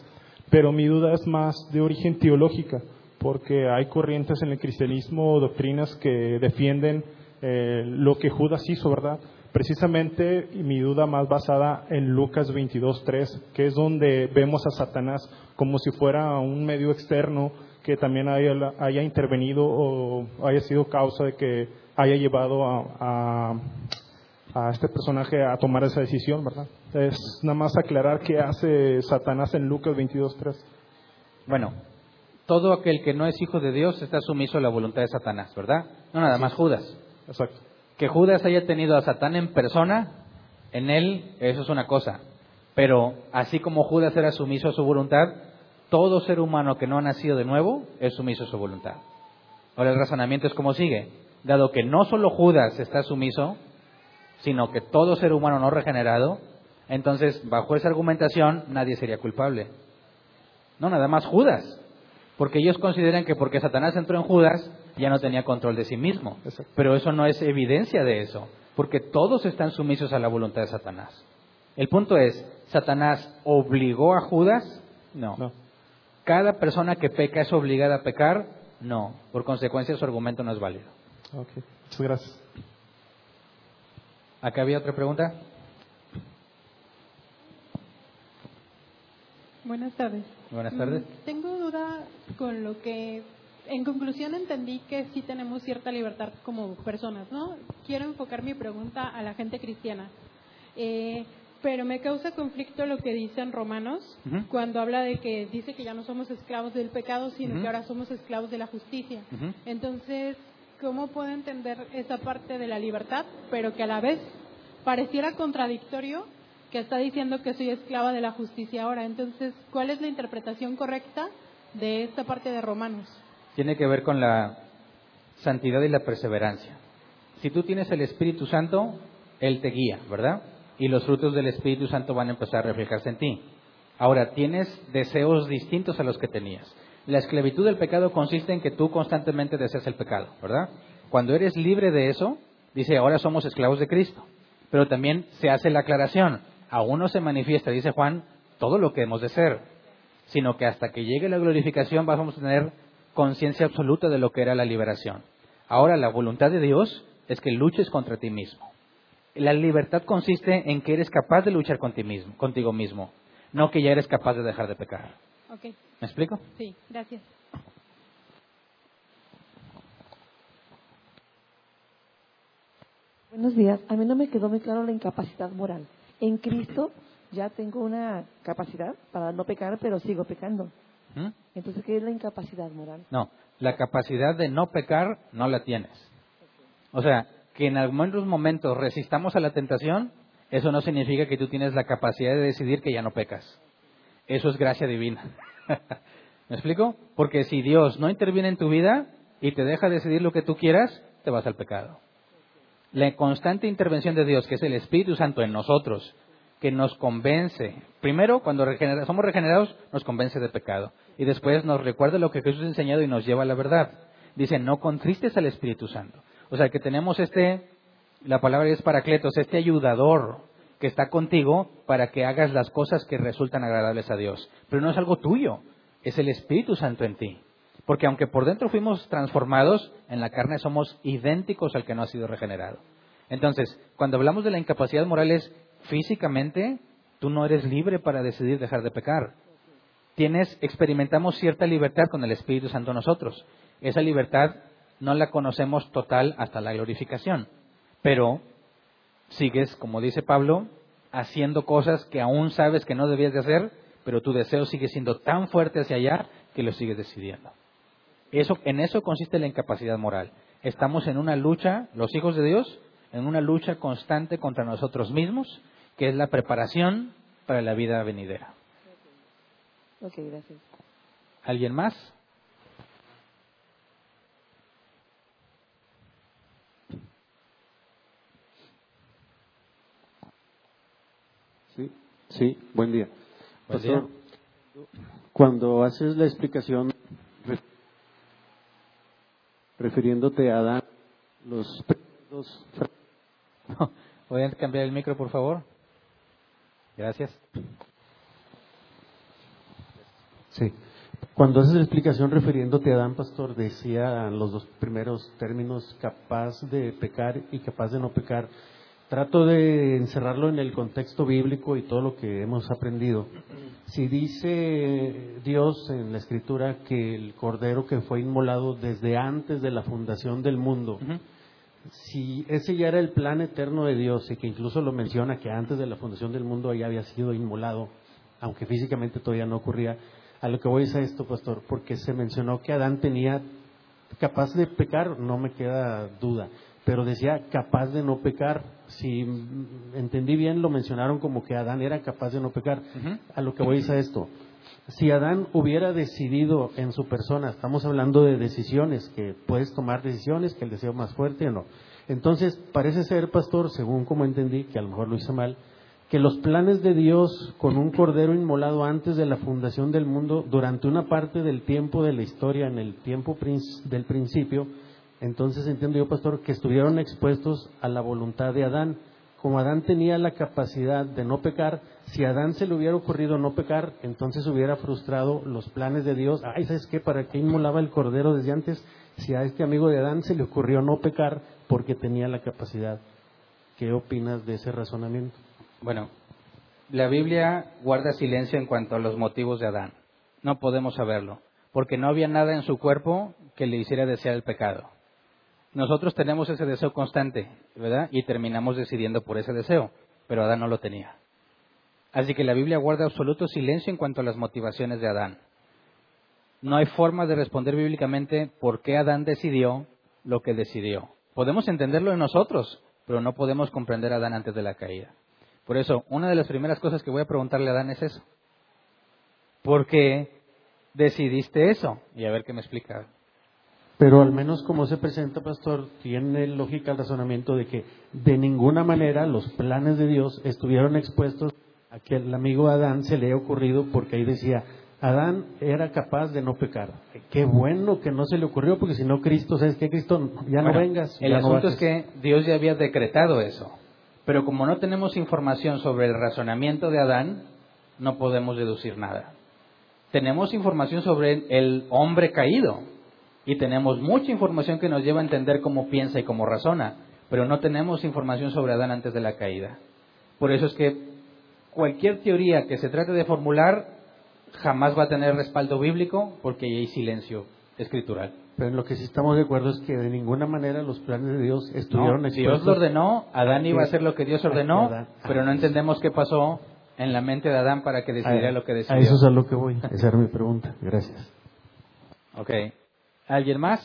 pero mi duda es más de origen teológica, porque hay corrientes en el cristianismo, doctrinas que defienden eh, lo que Judas hizo, ¿verdad? Precisamente mi duda más basada en Lucas 22.3, que es donde vemos a Satanás como si fuera un medio externo que también haya, haya intervenido o haya sido causa de que haya llevado a a este personaje a tomar esa decisión, ¿verdad? Es nada más aclarar qué hace Satanás en Lucas 22.3. Bueno, todo aquel que no es hijo de Dios está sumiso a la voluntad de Satanás, ¿verdad? No nada más Judas. Exacto. Que Judas haya tenido a Satán en persona, en él, eso es una cosa. Pero así como Judas era sumiso a su voluntad, todo ser humano que no ha nacido de nuevo es sumiso a su voluntad. Ahora el razonamiento es como sigue. Dado que no solo Judas está sumiso, sino que todo ser humano no regenerado, entonces bajo esa argumentación nadie sería culpable. No, nada más Judas, porque ellos consideran que porque Satanás entró en Judas ya no tenía control de sí mismo, pero eso no es evidencia de eso, porque todos están sumisos a la voluntad de Satanás. El punto es, ¿Satanás obligó a Judas? No. no. ¿Cada persona que peca es obligada a pecar? No. Por consecuencia su argumento no es válido. Ok, muchas gracias. ¿Acá había otra pregunta? Buenas tardes. Buenas tardes. Mm, tengo duda con lo que, en conclusión, entendí que sí tenemos cierta libertad como personas, ¿no? Quiero enfocar mi pregunta a la gente cristiana. Eh, pero me causa conflicto lo que dice en Romanos, cuando habla de que dice que ya no somos esclavos del pecado, sino que ahora somos esclavos de la justicia. Entonces, ¿cómo puedo entender esa parte de la libertad, pero que a la vez pareciera contradictorio que está diciendo que soy esclava de la justicia ahora? Entonces, ¿cuál es la interpretación correcta de esta parte de Romanos? Tiene que ver con la santidad y la perseverancia. Si tú tienes el Espíritu Santo, Él te guía, ¿verdad? Y los frutos del Espíritu Santo van a empezar a reflejarse en ti. Ahora, tienes deseos distintos a los que tenías. La esclavitud del pecado consiste en que tú constantemente deseas el pecado, ¿verdad? Cuando eres libre de eso, dice, ahora somos esclavos de Cristo. Pero también se hace la aclaración, aún no se manifiesta, dice Juan, todo lo que hemos de ser, sino que hasta que llegue la glorificación vamos a tener conciencia absoluta de lo que era la liberación. Ahora, la voluntad de Dios es que luches contra ti mismo. La libertad consiste en que eres capaz de luchar contigo mismo, no que ya eres capaz de dejar de pecar. Okay. ¿Me explico? Sí, gracias. Buenos días. A mí no me quedó muy claro la incapacidad moral. En Cristo ya tengo una capacidad para no pecar, pero sigo pecando. ¿Mm? Entonces, ¿qué es la incapacidad moral? No, la capacidad de no pecar no la tienes. O sea, que en algunos momentos resistamos a la tentación, eso no significa que tú tienes la capacidad de decidir que ya no pecas. Eso es gracia divina. ¿Me explico? Porque si Dios no interviene en tu vida y te deja decidir lo que tú quieras, te vas al pecado. La constante intervención de Dios, que es el Espíritu Santo en nosotros, que nos convence. Primero, cuando somos regenerados, nos convence de pecado. Y después nos recuerda lo que Jesús ha enseñado y nos lleva a la verdad. Dice, no contristes al Espíritu Santo. O sea, que tenemos este, la palabra es paracletos, este ayudador que está contigo para que hagas las cosas que resultan agradables a Dios. Pero no es algo tuyo, es el Espíritu Santo en ti. Porque aunque por dentro fuimos transformados, en la carne somos idénticos al que no ha sido regenerado. Entonces, cuando hablamos de la incapacidad moral es físicamente, tú no eres libre para decidir dejar de pecar. Tienes, experimentamos cierta libertad con el Espíritu Santo nosotros. Esa libertad no la conocemos total hasta la glorificación. Pero sigues, como dice Pablo, haciendo cosas que aún sabes que no debías de hacer, pero tu deseo sigue siendo tan fuerte hacia allá que lo sigues decidiendo. Eso, en eso consiste la incapacidad moral. Estamos en una lucha, los hijos de Dios, en una lucha constante contra nosotros mismos, que es la preparación para la vida venidera. Ok, gracias. ¿Alguien más? Sí, buen día. Pastor, cuando haces la explicación refiriéndote a Adán, los. Voy a cambiar el micro, por favor. Gracias. Sí. Cuando haces la explicación refiriéndote a Adán, pastor, decía los dos primeros términos, capaz de pecar y capaz de no pecar. Trato de encerrarlo en el contexto bíblico y todo lo que hemos aprendido. Si dice Dios en la Escritura que el Cordero que fue inmolado desde antes de la fundación del mundo, si ese ya era el plan eterno de Dios y que incluso lo menciona que antes de la fundación del mundo ya había sido inmolado, aunque físicamente todavía no ocurría, a lo que voy es a esto, pastor, porque se mencionó que Adán tenía capaz de pecar, no me queda duda pero decía capaz de no pecar. Si entendí bien, lo mencionaron como que Adán era capaz de no pecar. A lo que voy a esto. Si Adán hubiera decidido en su persona, estamos hablando de decisiones, que puedes tomar decisiones, que el deseo más fuerte o no. Entonces, parece ser, pastor, según como entendí, que a lo mejor lo hice mal, que los planes de Dios con un cordero inmolado antes de la fundación del mundo, durante una parte del tiempo de la historia, en el tiempo del principio, entonces entiendo yo, pastor, que estuvieron expuestos a la voluntad de Adán. Como Adán tenía la capacidad de no pecar, si Adán se le hubiera ocurrido no pecar, entonces hubiera frustrado los planes de Dios. Ay, ¿sabes qué? ¿Para qué inmolaba el cordero desde antes? Si a este amigo de Adán se le ocurrió no pecar porque tenía la capacidad. ¿Qué opinas de ese razonamiento? Bueno, la Biblia guarda silencio en cuanto a los motivos de Adán. No podemos saberlo, porque no había nada en su cuerpo que le hiciera desear el pecado. Nosotros tenemos ese deseo constante, ¿verdad? Y terminamos decidiendo por ese deseo, pero Adán no lo tenía. Así que la Biblia guarda absoluto silencio en cuanto a las motivaciones de Adán. No hay forma de responder bíblicamente por qué Adán decidió lo que decidió. Podemos entenderlo en nosotros, pero no podemos comprender a Adán antes de la caída. Por eso, una de las primeras cosas que voy a preguntarle a Adán es eso. ¿Por qué decidiste eso? Y a ver qué me explica. Pero al menos como se presenta, pastor, tiene lógica el razonamiento de que de ninguna manera los planes de Dios estuvieron expuestos a que el amigo Adán se le haya ocurrido porque ahí decía, Adán era capaz de no pecar. Qué bueno que no se le ocurrió, porque si no, Cristo, ¿sabes qué? Cristo, ya no vengas. El asunto es que Dios ya había decretado eso. Pero como no tenemos información sobre el razonamiento de Adán, no podemos deducir nada. Tenemos información sobre el hombre caído y tenemos mucha información que nos lleva a entender cómo piensa y cómo razona, pero no tenemos información sobre Adán antes de la caída. Por eso es que cualquier teoría que se trate de formular jamás va a tener respaldo bíblico porque hay silencio escritural. Pero en lo que sí estamos de acuerdo es que de ninguna manera los planes de Dios estuvieron no, Dios lo ordenó, Adán iba a hacer lo que Dios ordenó, pero no entendemos qué pasó en la mente de Adán para que decidiera lo que decidió. A eso es a lo que voy. Esa era mi pregunta. Gracias. Ok. ¿Alguien más?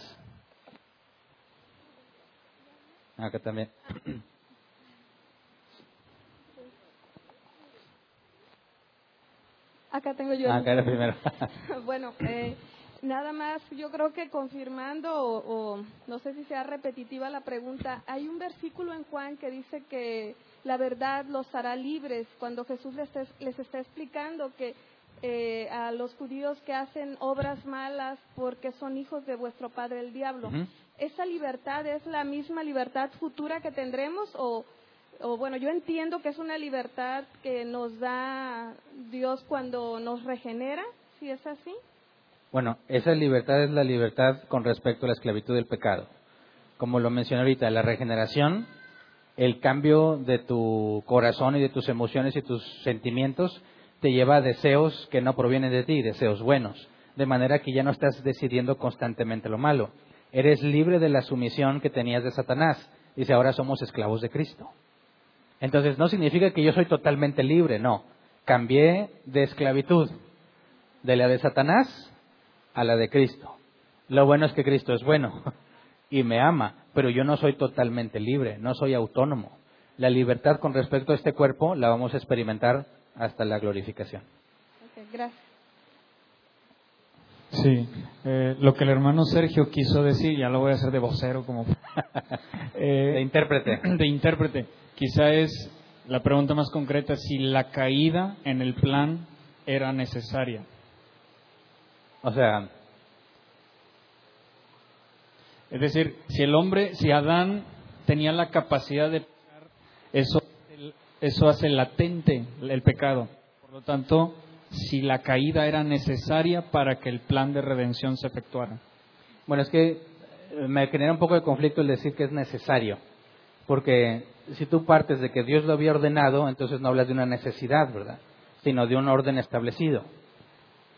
Acá también. Acá tengo yo. Acá era primero. bueno, eh, nada más, yo creo que confirmando, o, no sé si sea repetitiva la pregunta, hay un versículo en Juan que dice que la verdad los hará libres cuando Jesús les, les está explicando que eh, a los judíos que hacen obras malas porque son hijos de vuestro padre el diablo. ¿Esa libertad es la misma libertad futura que tendremos o o bueno, yo entiendo que es una libertad que nos da Dios cuando nos regenera, si es así. Bueno, esa libertad es la libertad con respecto a la esclavitud del pecado. Como lo mencioné ahorita, la regeneración, el cambio de tu corazón y de tus emociones y tus sentimientos te lleva a deseos que no provienen de ti, deseos buenos, de manera que ya no estás decidiendo constantemente lo malo. Eres libre de la sumisión que tenías de Satanás. Dice, ahora somos esclavos de Cristo. Entonces no significa que yo soy totalmente libre, no. Cambié de esclavitud, de la de Satanás a la de Cristo. Lo bueno es que Cristo es bueno y me ama, pero yo no soy totalmente libre, no soy autónomo. La libertad con respecto a este cuerpo la vamos a experimentar hasta la glorificación. gracias. Sí, eh, lo que el hermano Sergio quiso decir, ya lo voy a hacer de vocero como... Eh, de intérprete. De intérprete Quizá es la pregunta más concreta si la caída en el plan era necesaria. O sea, es decir, si el hombre, si Adán tenía la capacidad de eso, eso hace latente el pecado. Por lo tanto, si la caída era necesaria para que el plan de redención se efectuara. Bueno, es que me genera un poco de conflicto el decir que es necesario, porque si tú partes de que Dios lo había ordenado, entonces no hablas de una necesidad, ¿verdad? Sino de un orden establecido.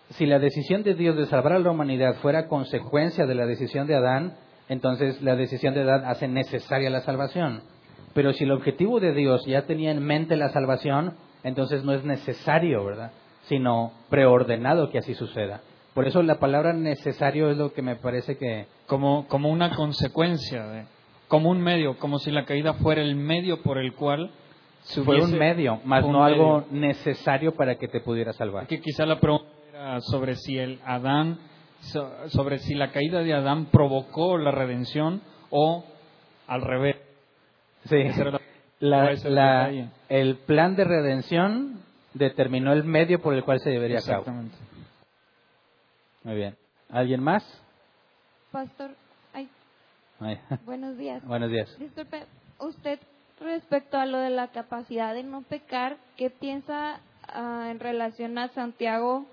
Si la decisión de Dios de salvar a la humanidad fuera consecuencia de la decisión de Adán, entonces la decisión de Adán hace necesaria la salvación. Pero si el objetivo de Dios ya tenía en mente la salvación, entonces no es necesario, ¿verdad? Sino preordenado que así suceda. Por eso la palabra necesario es lo que me parece que... Como, como una consecuencia de como un medio, como si la caída fuera el medio por el cual se Fue un medio, más no algo necesario para que te pudiera salvar. Que quizá la pregunta era sobre si el Adán, sobre si la caída de Adán provocó la redención o al revés. Sí. el plan de redención determinó el medio por el cual se debería cabo. Muy bien. ¿Alguien más? Pastor, Buenos días. Buenos días. Disculpe, usted respecto a lo de la capacidad de no pecar, ¿qué piensa ah, en relación a Santiago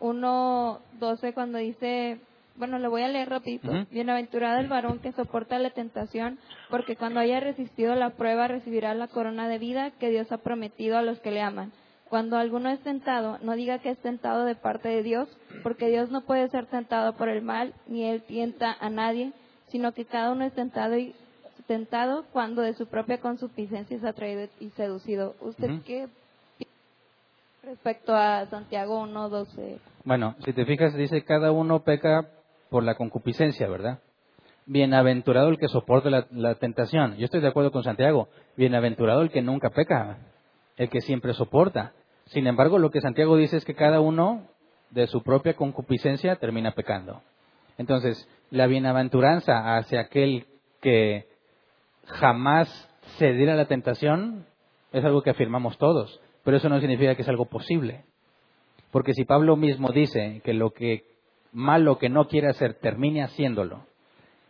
1.12 cuando dice, bueno, lo voy a leer rapidito, bienaventurado el varón que soporta la tentación, porque cuando haya resistido la prueba recibirá la corona de vida que Dios ha prometido a los que le aman. Cuando alguno es tentado, no diga que es tentado de parte de Dios, porque Dios no puede ser tentado por el mal, ni él tienta a nadie, sino que cada uno es tentado y tentado cuando de su propia consuficiencia es atraído y seducido. ¿Usted qué respecto a Santiago 1.12? Bueno, si te fijas, dice cada uno peca por la concupiscencia, ¿verdad? Bienaventurado el que soporte la, la, tentación. Yo estoy de acuerdo con Santiago. Bienaventurado el que nunca peca, el que siempre soporta. Sin embargo, lo que Santiago dice es que cada uno de su propia concupiscencia termina pecando. Entonces, la bienaventuranza hacia aquel que jamás cediera a la tentación es algo que afirmamos todos, pero eso no significa que es algo posible. Porque si Pablo mismo dice que lo que malo que no quiere hacer termine haciéndolo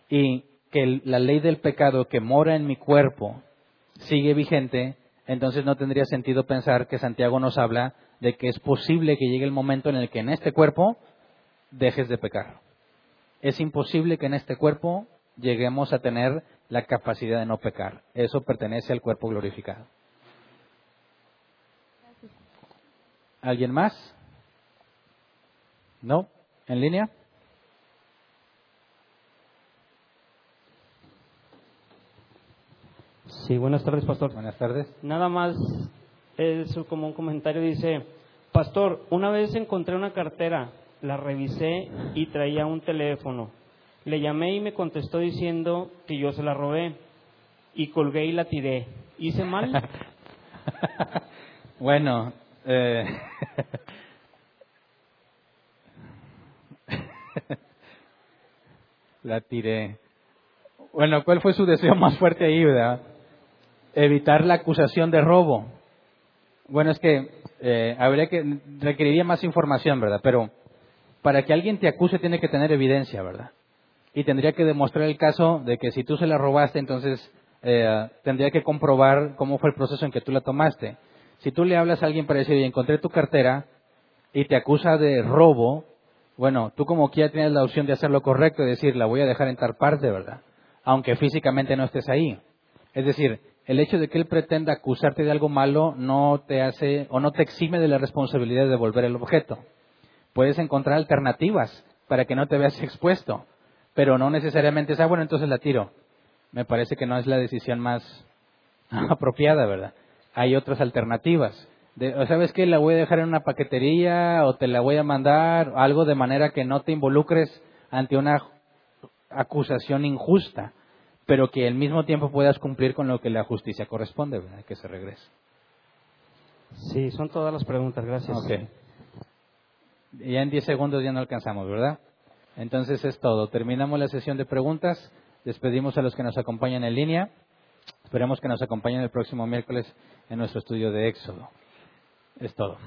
y que la ley del pecado que mora en mi cuerpo sigue vigente, entonces no tendría sentido pensar que Santiago nos habla de que es posible que llegue el momento en el que en este cuerpo dejes de pecar. Es imposible que en este cuerpo lleguemos a tener la capacidad de no pecar. Eso pertenece al cuerpo glorificado. ¿Alguien más? ¿No? ¿En línea? Sí, buenas tardes, pastor. Buenas tardes. Nada más es como un comentario, dice, pastor, una vez encontré una cartera, la revisé y traía un teléfono. Le llamé y me contestó diciendo que yo se la robé y colgué y la tiré. ¿Hice mal? bueno, eh... la tiré. Bueno, ¿cuál fue su deseo más fuerte ahí, verdad? Evitar la acusación de robo. Bueno, es que eh, habría que requeriría más información, ¿verdad? Pero para que alguien te acuse tiene que tener evidencia, ¿verdad? Y tendría que demostrar el caso de que si tú se la robaste, entonces eh, tendría que comprobar cómo fue el proceso en que tú la tomaste. Si tú le hablas a alguien para decir, encontré tu cartera y te acusa de robo, bueno, tú como quiera tienes la opción de hacer lo correcto y decir, la voy a dejar en tal parte, ¿verdad? Aunque físicamente no estés ahí. Es decir, el hecho de que él pretenda acusarte de algo malo no te hace o no te exime de la responsabilidad de devolver el objeto. Puedes encontrar alternativas para que no te veas expuesto, pero no necesariamente es, ah, bueno, entonces la tiro. Me parece que no es la decisión más apropiada, ¿verdad? Hay otras alternativas. De, ¿Sabes qué? La voy a dejar en una paquetería o te la voy a mandar, algo de manera que no te involucres ante una acusación injusta, pero que al mismo tiempo puedas cumplir con lo que la justicia corresponde, ¿verdad? Que se regrese. Sí, son todas las preguntas, gracias. Okay. Ya en 10 segundos ya no alcanzamos, ¿verdad? Entonces es todo. Terminamos la sesión de preguntas. Despedimos a los que nos acompañan en línea. Esperemos que nos acompañen el próximo miércoles en nuestro estudio de Éxodo. Es todo.